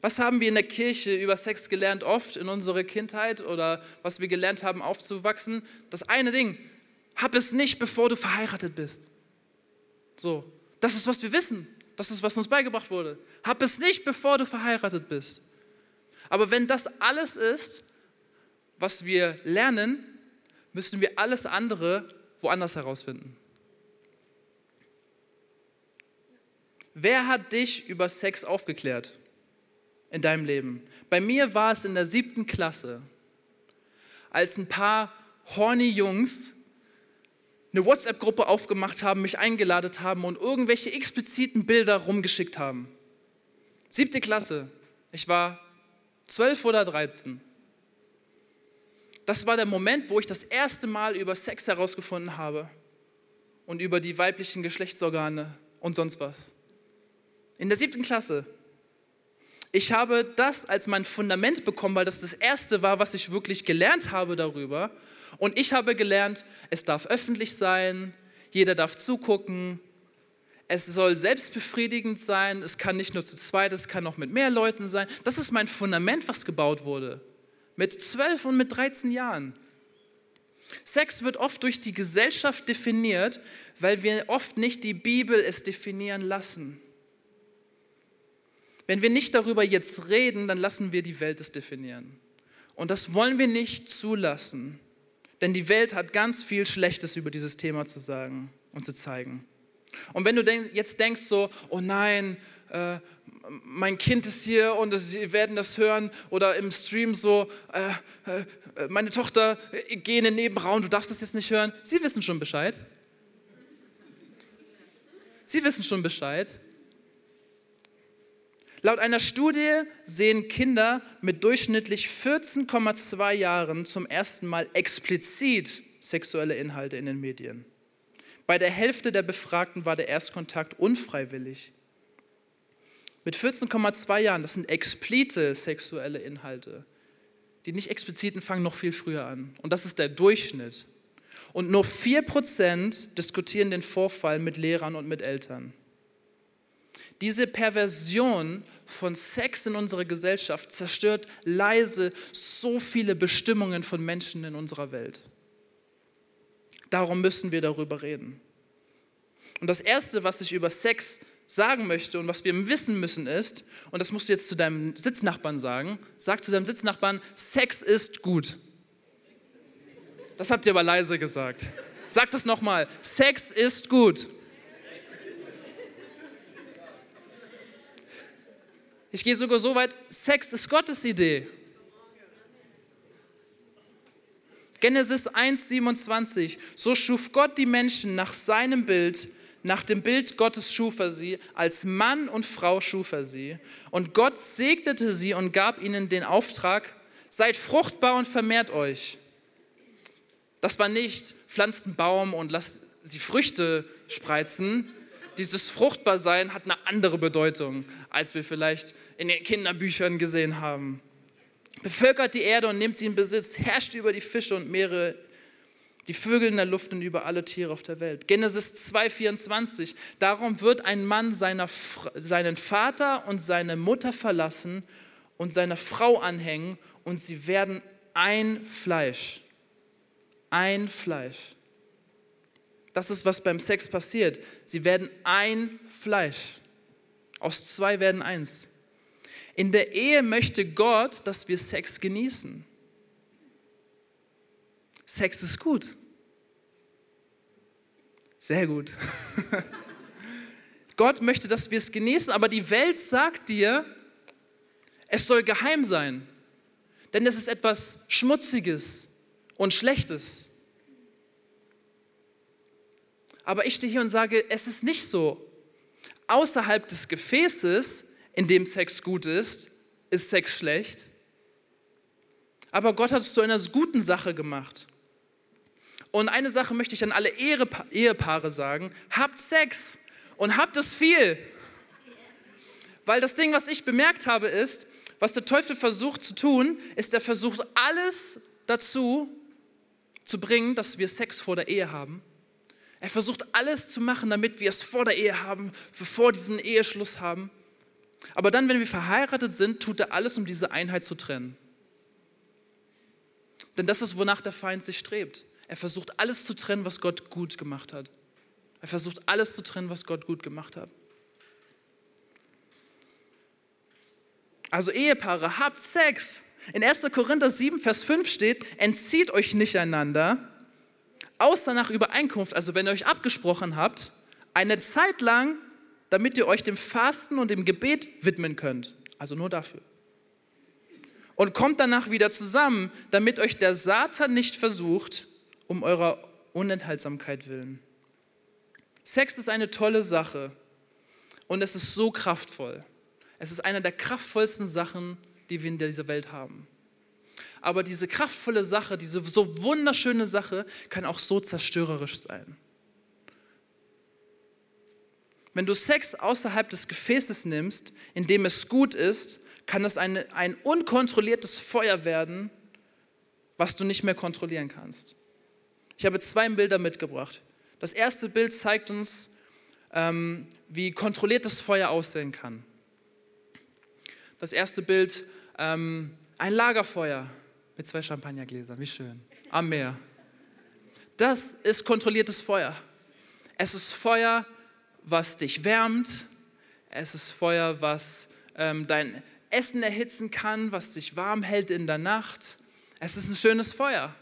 Was haben wir in der Kirche über Sex gelernt, oft in unserer Kindheit oder was wir gelernt haben, aufzuwachsen? Das eine Ding, hab es nicht, bevor du verheiratet bist. So, das ist, was wir wissen. Das ist, was uns beigebracht wurde. Hab es nicht, bevor du verheiratet bist. Aber wenn das alles ist, was wir lernen, müssen wir alles andere woanders herausfinden. Wer hat dich über Sex aufgeklärt in deinem Leben? Bei mir war es in der siebten Klasse, als ein paar horny Jungs eine WhatsApp-Gruppe aufgemacht haben, mich eingeladen haben und irgendwelche expliziten Bilder rumgeschickt haben. Siebte Klasse. Ich war zwölf oder dreizehn das war der Moment, wo ich das erste Mal über Sex herausgefunden habe und über die weiblichen Geschlechtsorgane und sonst was. In der siebten Klasse. Ich habe das als mein Fundament bekommen, weil das das erste war, was ich wirklich gelernt habe darüber. Und ich habe gelernt, es darf öffentlich sein, jeder darf zugucken, es soll selbstbefriedigend sein, es kann nicht nur zu zweit, es kann auch mit mehr Leuten sein. Das ist mein Fundament, was gebaut wurde mit 12 und mit 13 Jahren. Sex wird oft durch die Gesellschaft definiert, weil wir oft nicht die Bibel es definieren lassen. Wenn wir nicht darüber jetzt reden, dann lassen wir die Welt es definieren. Und das wollen wir nicht zulassen, denn die Welt hat ganz viel Schlechtes über dieses Thema zu sagen und zu zeigen. Und wenn du jetzt denkst so, oh nein, äh, mein Kind ist hier und sie werden das hören oder im Stream so, äh, äh, meine Tochter, äh, geh in den Nebenraum, du darfst das jetzt nicht hören. Sie wissen schon Bescheid. Sie wissen schon Bescheid. Laut einer Studie sehen Kinder mit durchschnittlich 14,2 Jahren zum ersten Mal explizit sexuelle Inhalte in den Medien. Bei der Hälfte der Befragten war der Erstkontakt unfreiwillig. Mit 14,2 Jahren, das sind explizite sexuelle Inhalte. Die nicht expliziten fangen noch viel früher an. Und das ist der Durchschnitt. Und nur 4% diskutieren den Vorfall mit Lehrern und mit Eltern. Diese Perversion von Sex in unserer Gesellschaft zerstört leise so viele Bestimmungen von Menschen in unserer Welt. Darum müssen wir darüber reden. Und das Erste, was ich über Sex sagen möchte und was wir wissen müssen ist, und das musst du jetzt zu deinem Sitznachbarn sagen, sag zu deinem Sitznachbarn, Sex ist gut. Das habt ihr aber leise gesagt. Sag das nochmal, Sex ist gut. Ich gehe sogar so weit, Sex ist Gottes Idee. Genesis 1,27. So schuf Gott die Menschen nach seinem Bild, nach dem Bild Gottes schuf er sie, als Mann und Frau schuf er sie. Und Gott segnete sie und gab ihnen den Auftrag, seid fruchtbar und vermehrt euch. Das war nicht, pflanzt einen Baum und lasst sie Früchte spreizen, dieses Fruchtbarsein hat eine andere Bedeutung, als wir vielleicht in den Kinderbüchern gesehen haben. Bevölkert die Erde und nimmt sie in Besitz, herrscht über die Fische und Meere, die Vögel in der Luft und über alle Tiere auf der Welt. Genesis 2,24. Darum wird ein Mann seiner, seinen Vater und seine Mutter verlassen und seiner Frau anhängen und sie werden ein Fleisch. Ein Fleisch. Das ist, was beim Sex passiert. Sie werden ein Fleisch. Aus zwei werden eins. In der Ehe möchte Gott, dass wir Sex genießen. Sex ist gut. Sehr gut. <laughs> Gott möchte, dass wir es genießen, aber die Welt sagt dir, es soll geheim sein. Denn es ist etwas Schmutziges und Schlechtes. Aber ich stehe hier und sage, es ist nicht so. Außerhalb des Gefäßes, in dem Sex gut ist, ist Sex schlecht. Aber Gott hat es zu einer guten Sache gemacht. Und eine Sache möchte ich an alle Ehepaare sagen, habt Sex und habt es viel. Weil das Ding, was ich bemerkt habe, ist, was der Teufel versucht zu tun, ist, er versucht alles dazu zu bringen, dass wir Sex vor der Ehe haben er versucht alles zu machen, damit wir es vor der Ehe haben, bevor diesen Eheschluss haben. Aber dann, wenn wir verheiratet sind, tut er alles, um diese Einheit zu trennen. Denn das ist, wonach der Feind sich strebt. Er versucht alles zu trennen, was Gott gut gemacht hat. Er versucht alles zu trennen, was Gott gut gemacht hat. Also Ehepaare, habt Sex. In 1. Korinther 7, Vers 5 steht, entzieht euch nicht einander, außer nach Übereinkunft, also wenn ihr euch abgesprochen habt, eine Zeit lang, damit ihr euch dem Fasten und dem Gebet widmen könnt. Also nur dafür. Und kommt danach wieder zusammen, damit euch der Satan nicht versucht, um eurer Unenthaltsamkeit willen. Sex ist eine tolle Sache und es ist so kraftvoll. Es ist eine der kraftvollsten Sachen, die wir in dieser Welt haben aber diese kraftvolle Sache, diese so wunderschöne Sache kann auch so zerstörerisch sein. Wenn du Sex außerhalb des Gefäßes nimmst, in dem es gut ist, kann es eine, ein unkontrolliertes Feuer werden, was du nicht mehr kontrollieren kannst. Ich habe zwei Bilder mitgebracht. Das erste Bild zeigt uns, ähm, wie kontrolliertes Feuer aussehen kann. Das erste Bild, ähm, ein Lagerfeuer mit zwei Champagnergläsern. Wie schön. Am Meer. Das ist kontrolliertes Feuer. Es ist Feuer, was dich wärmt. Es ist Feuer, was ähm, dein Essen erhitzen kann, was dich warm hält in der Nacht. Es ist ein schönes Feuer.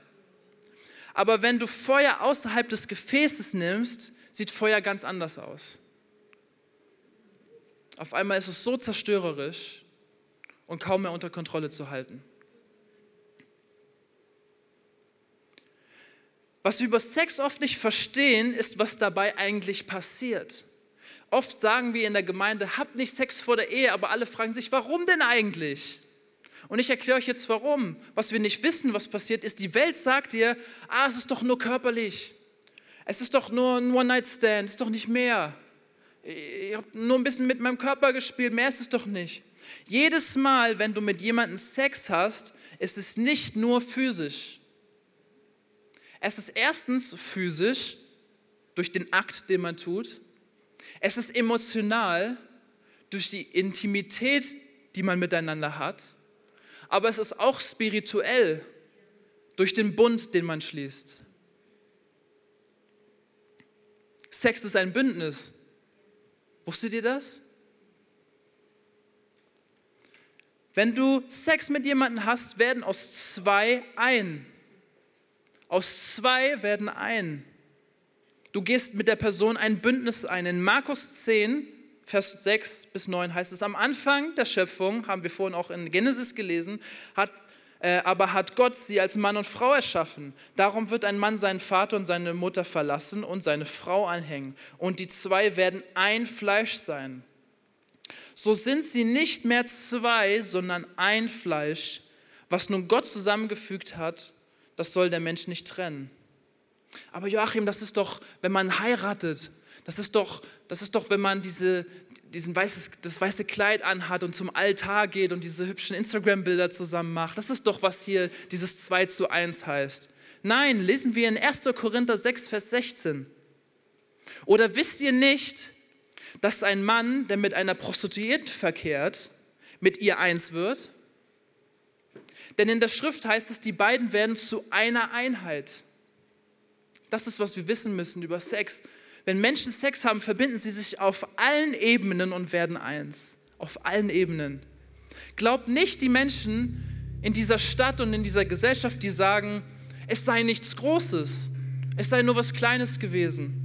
Aber wenn du Feuer außerhalb des Gefäßes nimmst, sieht Feuer ganz anders aus. Auf einmal ist es so zerstörerisch und kaum mehr unter Kontrolle zu halten. Was wir über Sex oft nicht verstehen, ist, was dabei eigentlich passiert. Oft sagen wir in der Gemeinde, habt nicht Sex vor der Ehe, aber alle fragen sich, warum denn eigentlich? Und ich erkläre euch jetzt warum. Was wir nicht wissen, was passiert ist, die Welt sagt dir, ah, es ist doch nur körperlich. Es ist doch nur ein One-Night-Stand, es ist doch nicht mehr. Ich habe nur ein bisschen mit meinem Körper gespielt, mehr ist es doch nicht. Jedes Mal, wenn du mit jemandem Sex hast, ist es nicht nur physisch. Es ist erstens physisch, durch den Akt, den man tut. Es ist emotional, durch die Intimität, die man miteinander hat. Aber es ist auch spirituell, durch den Bund, den man schließt. Sex ist ein Bündnis. Wusstet ihr das? Wenn du Sex mit jemandem hast, werden aus zwei ein. Aus zwei werden ein. Du gehst mit der Person ein Bündnis ein. In Markus 10, Vers 6 bis 9 heißt es, am Anfang der Schöpfung, haben wir vorhin auch in Genesis gelesen, hat, äh, aber hat Gott sie als Mann und Frau erschaffen. Darum wird ein Mann seinen Vater und seine Mutter verlassen und seine Frau anhängen. Und die zwei werden ein Fleisch sein. So sind sie nicht mehr zwei, sondern ein Fleisch. Was nun Gott zusammengefügt hat, das soll der Mensch nicht trennen. Aber Joachim, das ist doch, wenn man heiratet, das ist doch, das ist doch wenn man diese, diesen weißes, das weiße Kleid anhat und zum Altar geht und diese hübschen Instagram-Bilder zusammen macht. Das ist doch, was hier dieses 2 zu 1 heißt. Nein, lesen wir in 1. Korinther 6, Vers 16. Oder wisst ihr nicht, dass ein Mann, der mit einer Prostituierten verkehrt, mit ihr eins wird? Denn in der Schrift heißt es, die beiden werden zu einer Einheit. Das ist, was wir wissen müssen über Sex. Wenn Menschen Sex haben, verbinden sie sich auf allen Ebenen und werden eins. Auf allen Ebenen. Glaubt nicht die Menschen in dieser Stadt und in dieser Gesellschaft, die sagen, es sei nichts Großes, es sei nur was Kleines gewesen.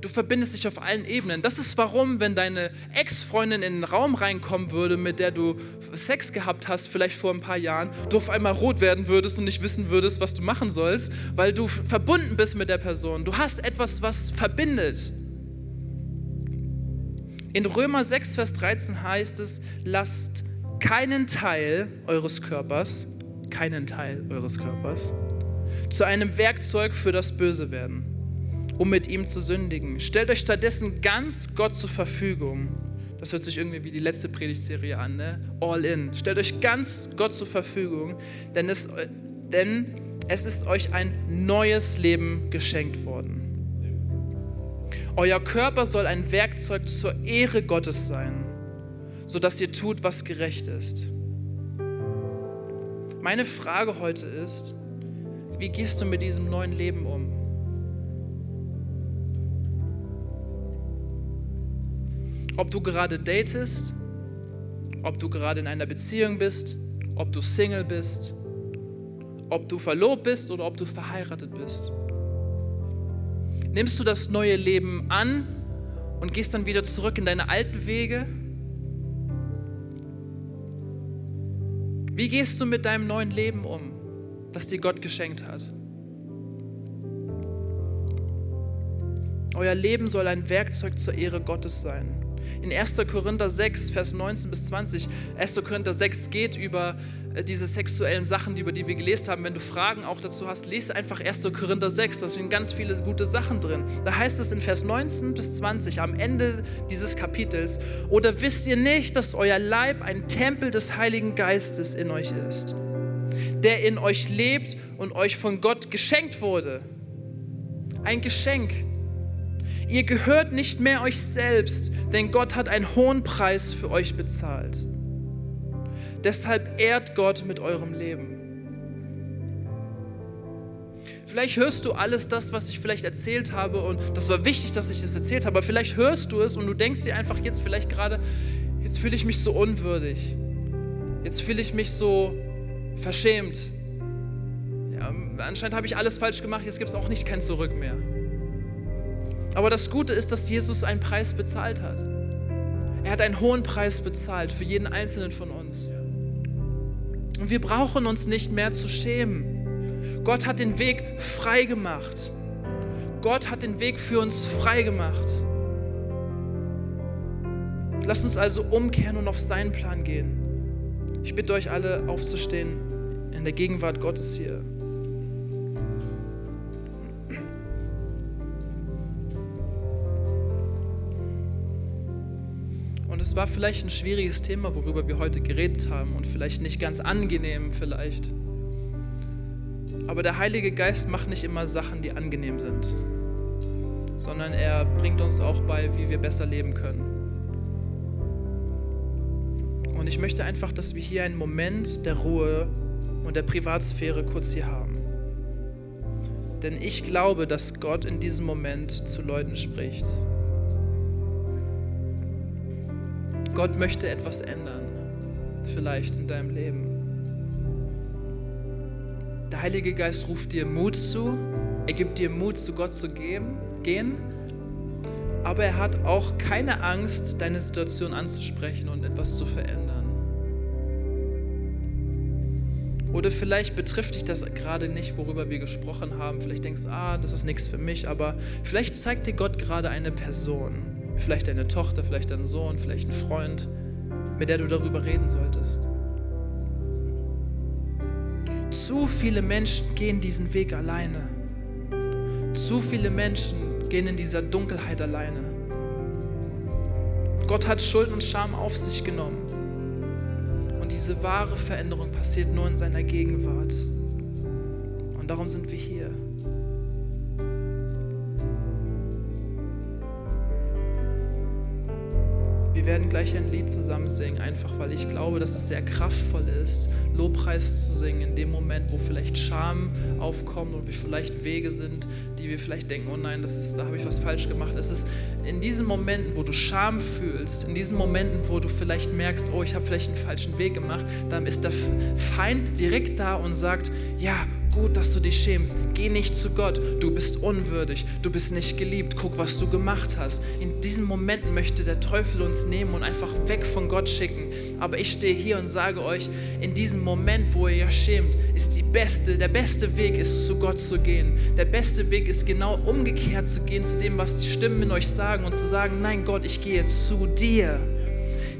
Du verbindest dich auf allen Ebenen. Das ist warum, wenn deine Ex-Freundin in den Raum reinkommen würde, mit der du Sex gehabt hast, vielleicht vor ein paar Jahren, du auf einmal rot werden würdest und nicht wissen würdest, was du machen sollst, weil du verbunden bist mit der Person. Du hast etwas, was verbindet. In Römer 6, Vers 13 heißt es, lasst keinen Teil eures Körpers, keinen Teil eures Körpers, zu einem Werkzeug für das Böse werden um mit ihm zu sündigen. Stellt euch stattdessen ganz Gott zur Verfügung. Das hört sich irgendwie wie die letzte Predigtserie an, ne? All in. Stellt euch ganz Gott zur Verfügung, denn es, denn es ist euch ein neues Leben geschenkt worden. Euer Körper soll ein Werkzeug zur Ehre Gottes sein, sodass ihr tut, was gerecht ist. Meine Frage heute ist, wie gehst du mit diesem neuen Leben um? Ob du gerade datest, ob du gerade in einer Beziehung bist, ob du Single bist, ob du verlobt bist oder ob du verheiratet bist. Nimmst du das neue Leben an und gehst dann wieder zurück in deine alten Wege? Wie gehst du mit deinem neuen Leben um, das dir Gott geschenkt hat? Euer Leben soll ein Werkzeug zur Ehre Gottes sein in 1. Korinther 6, Vers 19 bis 20. 1. Korinther 6 geht über äh, diese sexuellen Sachen, über die wir gelesen haben. Wenn du Fragen auch dazu hast, lese einfach 1. Korinther 6. Da sind ganz viele gute Sachen drin. Da heißt es in Vers 19 bis 20 am Ende dieses Kapitels, oder wisst ihr nicht, dass euer Leib ein Tempel des Heiligen Geistes in euch ist, der in euch lebt und euch von Gott geschenkt wurde? Ein Geschenk. Ihr gehört nicht mehr euch selbst, denn Gott hat einen hohen Preis für euch bezahlt. Deshalb ehrt Gott mit eurem Leben. Vielleicht hörst du alles das, was ich vielleicht erzählt habe und das war wichtig, dass ich es erzählt habe, aber vielleicht hörst du es und du denkst dir einfach jetzt vielleicht gerade, jetzt fühle ich mich so unwürdig. Jetzt fühle ich mich so verschämt. Ja, anscheinend habe ich alles falsch gemacht, jetzt gibt es auch nicht kein Zurück mehr. Aber das Gute ist, dass Jesus einen Preis bezahlt hat. Er hat einen hohen Preis bezahlt für jeden einzelnen von uns. Und wir brauchen uns nicht mehr zu schämen. Gott hat den Weg frei gemacht. Gott hat den Weg für uns frei gemacht. Lasst uns also umkehren und auf seinen Plan gehen. Ich bitte euch alle aufzustehen in der Gegenwart Gottes hier. Und es war vielleicht ein schwieriges Thema, worüber wir heute geredet haben und vielleicht nicht ganz angenehm vielleicht. Aber der Heilige Geist macht nicht immer Sachen, die angenehm sind, sondern er bringt uns auch bei, wie wir besser leben können. Und ich möchte einfach, dass wir hier einen Moment der Ruhe und der Privatsphäre kurz hier haben. Denn ich glaube, dass Gott in diesem Moment zu Leuten spricht. Gott möchte etwas ändern, vielleicht in deinem Leben. Der Heilige Geist ruft dir Mut zu, er gibt dir Mut, zu Gott zu gehen, aber er hat auch keine Angst, deine Situation anzusprechen und etwas zu verändern. Oder vielleicht betrifft dich das gerade nicht, worüber wir gesprochen haben. Vielleicht denkst du, ah, das ist nichts für mich, aber vielleicht zeigt dir Gott gerade eine Person, vielleicht deine Tochter, vielleicht dein Sohn, vielleicht ein Freund, mit der du darüber reden solltest. Zu viele Menschen gehen diesen Weg alleine. Zu viele Menschen gehen in dieser Dunkelheit alleine. Gott hat Schuld und Scham auf sich genommen diese wahre Veränderung passiert nur in seiner Gegenwart. Und darum sind wir hier. Werden gleich ein Lied zusammen singen, einfach weil ich glaube, dass es sehr kraftvoll ist, Lobpreis zu singen in dem Moment, wo vielleicht Scham aufkommt und wir vielleicht Wege sind, die wir vielleicht denken, oh nein, das ist, da habe ich was falsch gemacht. Es ist in diesen Momenten, wo du Scham fühlst, in diesen Momenten, wo du vielleicht merkst, oh, ich habe vielleicht einen falschen Weg gemacht, dann ist der Feind direkt da und sagt, ja, gut, dass du dich schämst. Geh nicht zu Gott. Du bist unwürdig. Du bist nicht geliebt. Guck, was du gemacht hast. In diesen Momenten möchte der Teufel uns nehmen und einfach weg von Gott schicken. Aber ich stehe hier und sage euch, in diesem Moment, wo ihr euch schämt, ist die beste, der beste Weg ist zu Gott zu gehen. Der beste Weg ist genau umgekehrt zu gehen zu dem, was die Stimmen in euch sagen und zu sagen, nein Gott, ich gehe zu dir.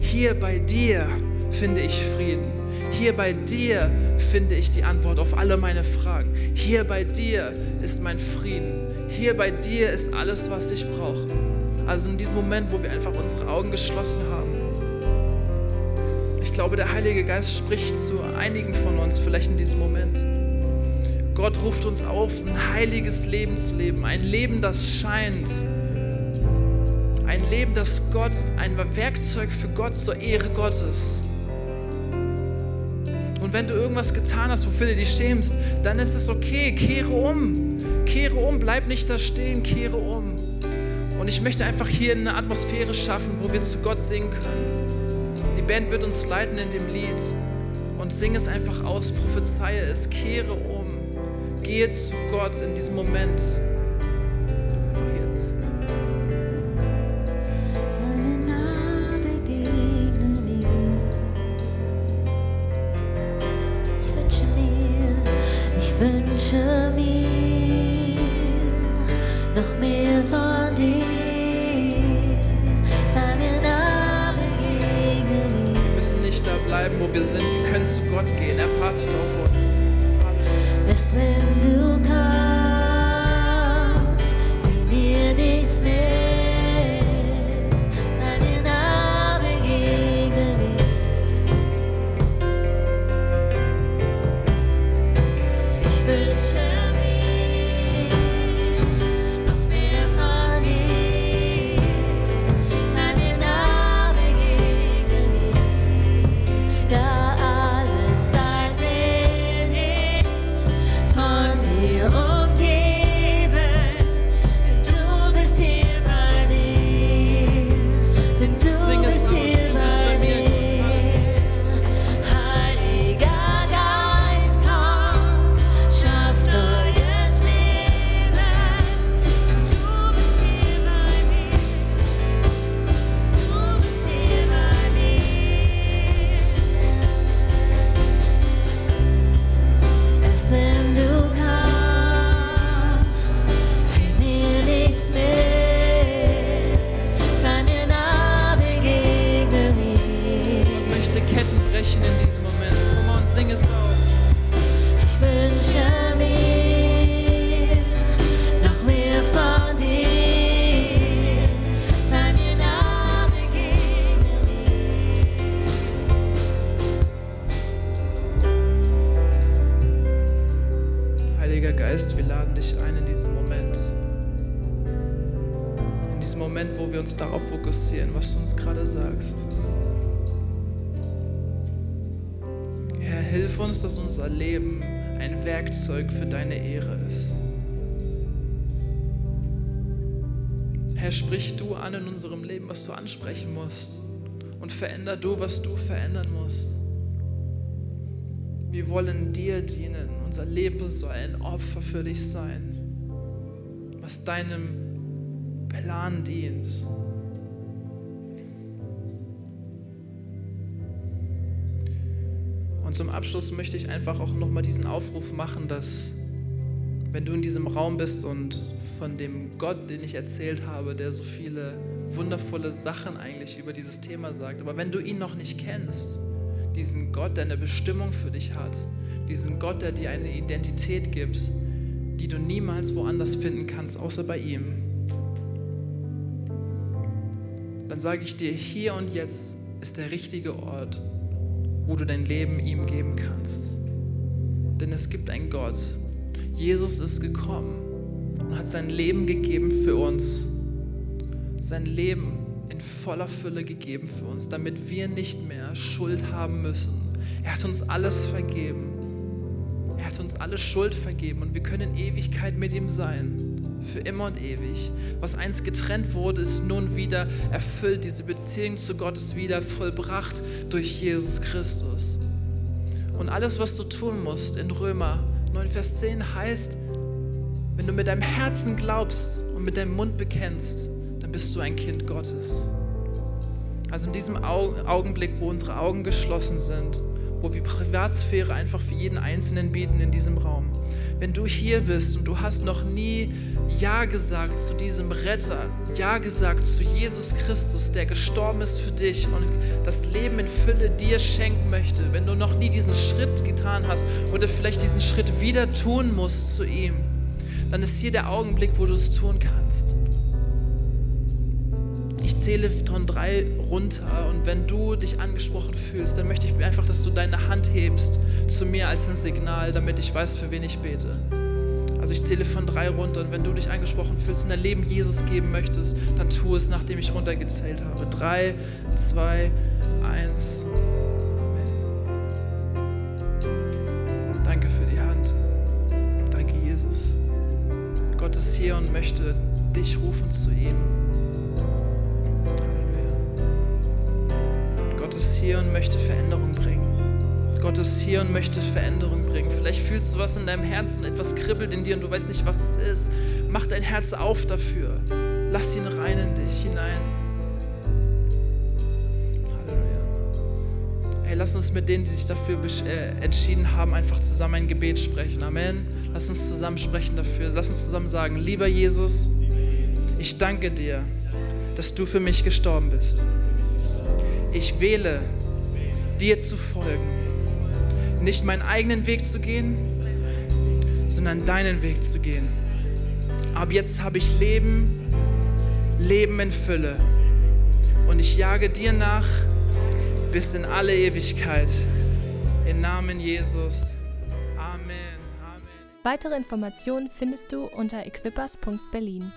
Hier bei dir finde ich Frieden. Hier bei dir finde ich die Antwort auf alle meine Fragen. Hier bei dir ist mein Frieden. Hier bei dir ist alles, was ich brauche. Also in diesem Moment, wo wir einfach unsere Augen geschlossen haben. Ich glaube, der Heilige Geist spricht zu einigen von uns, vielleicht in diesem Moment. Gott ruft uns auf, ein heiliges Leben zu leben, ein Leben, das scheint. Ein Leben, das Gott, ein Werkzeug für Gott zur Ehre Gottes. Und wenn du irgendwas getan hast, wofür du dich schämst, dann ist es okay, kehre um. Kehre um, bleib nicht da stehen, kehre um. Und ich möchte einfach hier eine Atmosphäre schaffen, wo wir zu Gott singen können. Die Band wird uns leiten in dem Lied und sing es einfach aus, prophezeie es, kehre um, gehe zu Gott in diesem Moment. Veränder du, was du verändern musst. Wir wollen dir dienen. Unser Leben soll ein Opfer für dich sein, was deinem Plan dient. Und zum Abschluss möchte ich einfach auch nochmal diesen Aufruf machen, dass wenn du in diesem Raum bist und von dem Gott, den ich erzählt habe, der so viele wundervolle Sachen eigentlich über dieses Thema sagt, aber wenn du ihn noch nicht kennst, diesen Gott, der eine Bestimmung für dich hat, diesen Gott, der dir eine Identität gibt, die du niemals woanders finden kannst, außer bei ihm, dann sage ich dir, hier und jetzt ist der richtige Ort, wo du dein Leben ihm geben kannst. Denn es gibt einen Gott. Jesus ist gekommen und hat sein Leben gegeben für uns. Sein Leben in voller Fülle gegeben für uns, damit wir nicht mehr Schuld haben müssen. Er hat uns alles vergeben. Er hat uns alle Schuld vergeben und wir können in Ewigkeit mit ihm sein. Für immer und ewig. Was einst getrennt wurde, ist nun wieder erfüllt. Diese Beziehung zu Gott ist wieder vollbracht durch Jesus Christus. Und alles, was du tun musst in Römer 9, Vers 10 heißt, wenn du mit deinem Herzen glaubst und mit deinem Mund bekennst, dann bist du ein Kind Gottes. Also in diesem Au- Augenblick, wo unsere Augen geschlossen sind, wo wir Privatsphäre einfach für jeden Einzelnen bieten in diesem Raum. Wenn du hier bist und du hast noch nie Ja gesagt zu diesem Retter, Ja gesagt zu Jesus Christus, der gestorben ist für dich und das Leben in Fülle dir schenken möchte, wenn du noch nie diesen Schritt getan hast oder vielleicht diesen Schritt wieder tun musst zu ihm, dann ist hier der Augenblick, wo du es tun kannst. Zähle von drei runter und wenn du dich angesprochen fühlst, dann möchte ich einfach, dass du deine Hand hebst zu mir als ein Signal, damit ich weiß, für wen ich bete. Also ich zähle von drei runter und wenn du dich angesprochen fühlst und dein Leben Jesus geben möchtest, dann tu es, nachdem ich runtergezählt habe. Drei, zwei, eins. Amen. Danke für die Hand. Danke, Jesus. Gott ist hier und möchte dich rufen zu ihm. Hier und möchte Veränderung bringen. Gott ist hier und möchte Veränderung bringen. Vielleicht fühlst du was in deinem Herzen, etwas kribbelt in dir und du weißt nicht, was es ist. Mach dein Herz auf dafür. Lass ihn rein in dich hinein. Halleluja. Hey, lass uns mit denen, die sich dafür äh, entschieden haben, einfach zusammen ein Gebet sprechen. Amen. Lass uns zusammen sprechen dafür. Lass uns zusammen sagen, lieber Jesus, ich danke dir, dass du für mich gestorben bist. Ich wähle, dir zu folgen. Nicht meinen eigenen Weg zu gehen, sondern deinen Weg zu gehen. Ab jetzt habe ich Leben, Leben in Fülle. Und ich jage dir nach bis in alle Ewigkeit. Im Namen Jesus. Amen. Amen. Weitere Informationen findest du unter equippers.berlin.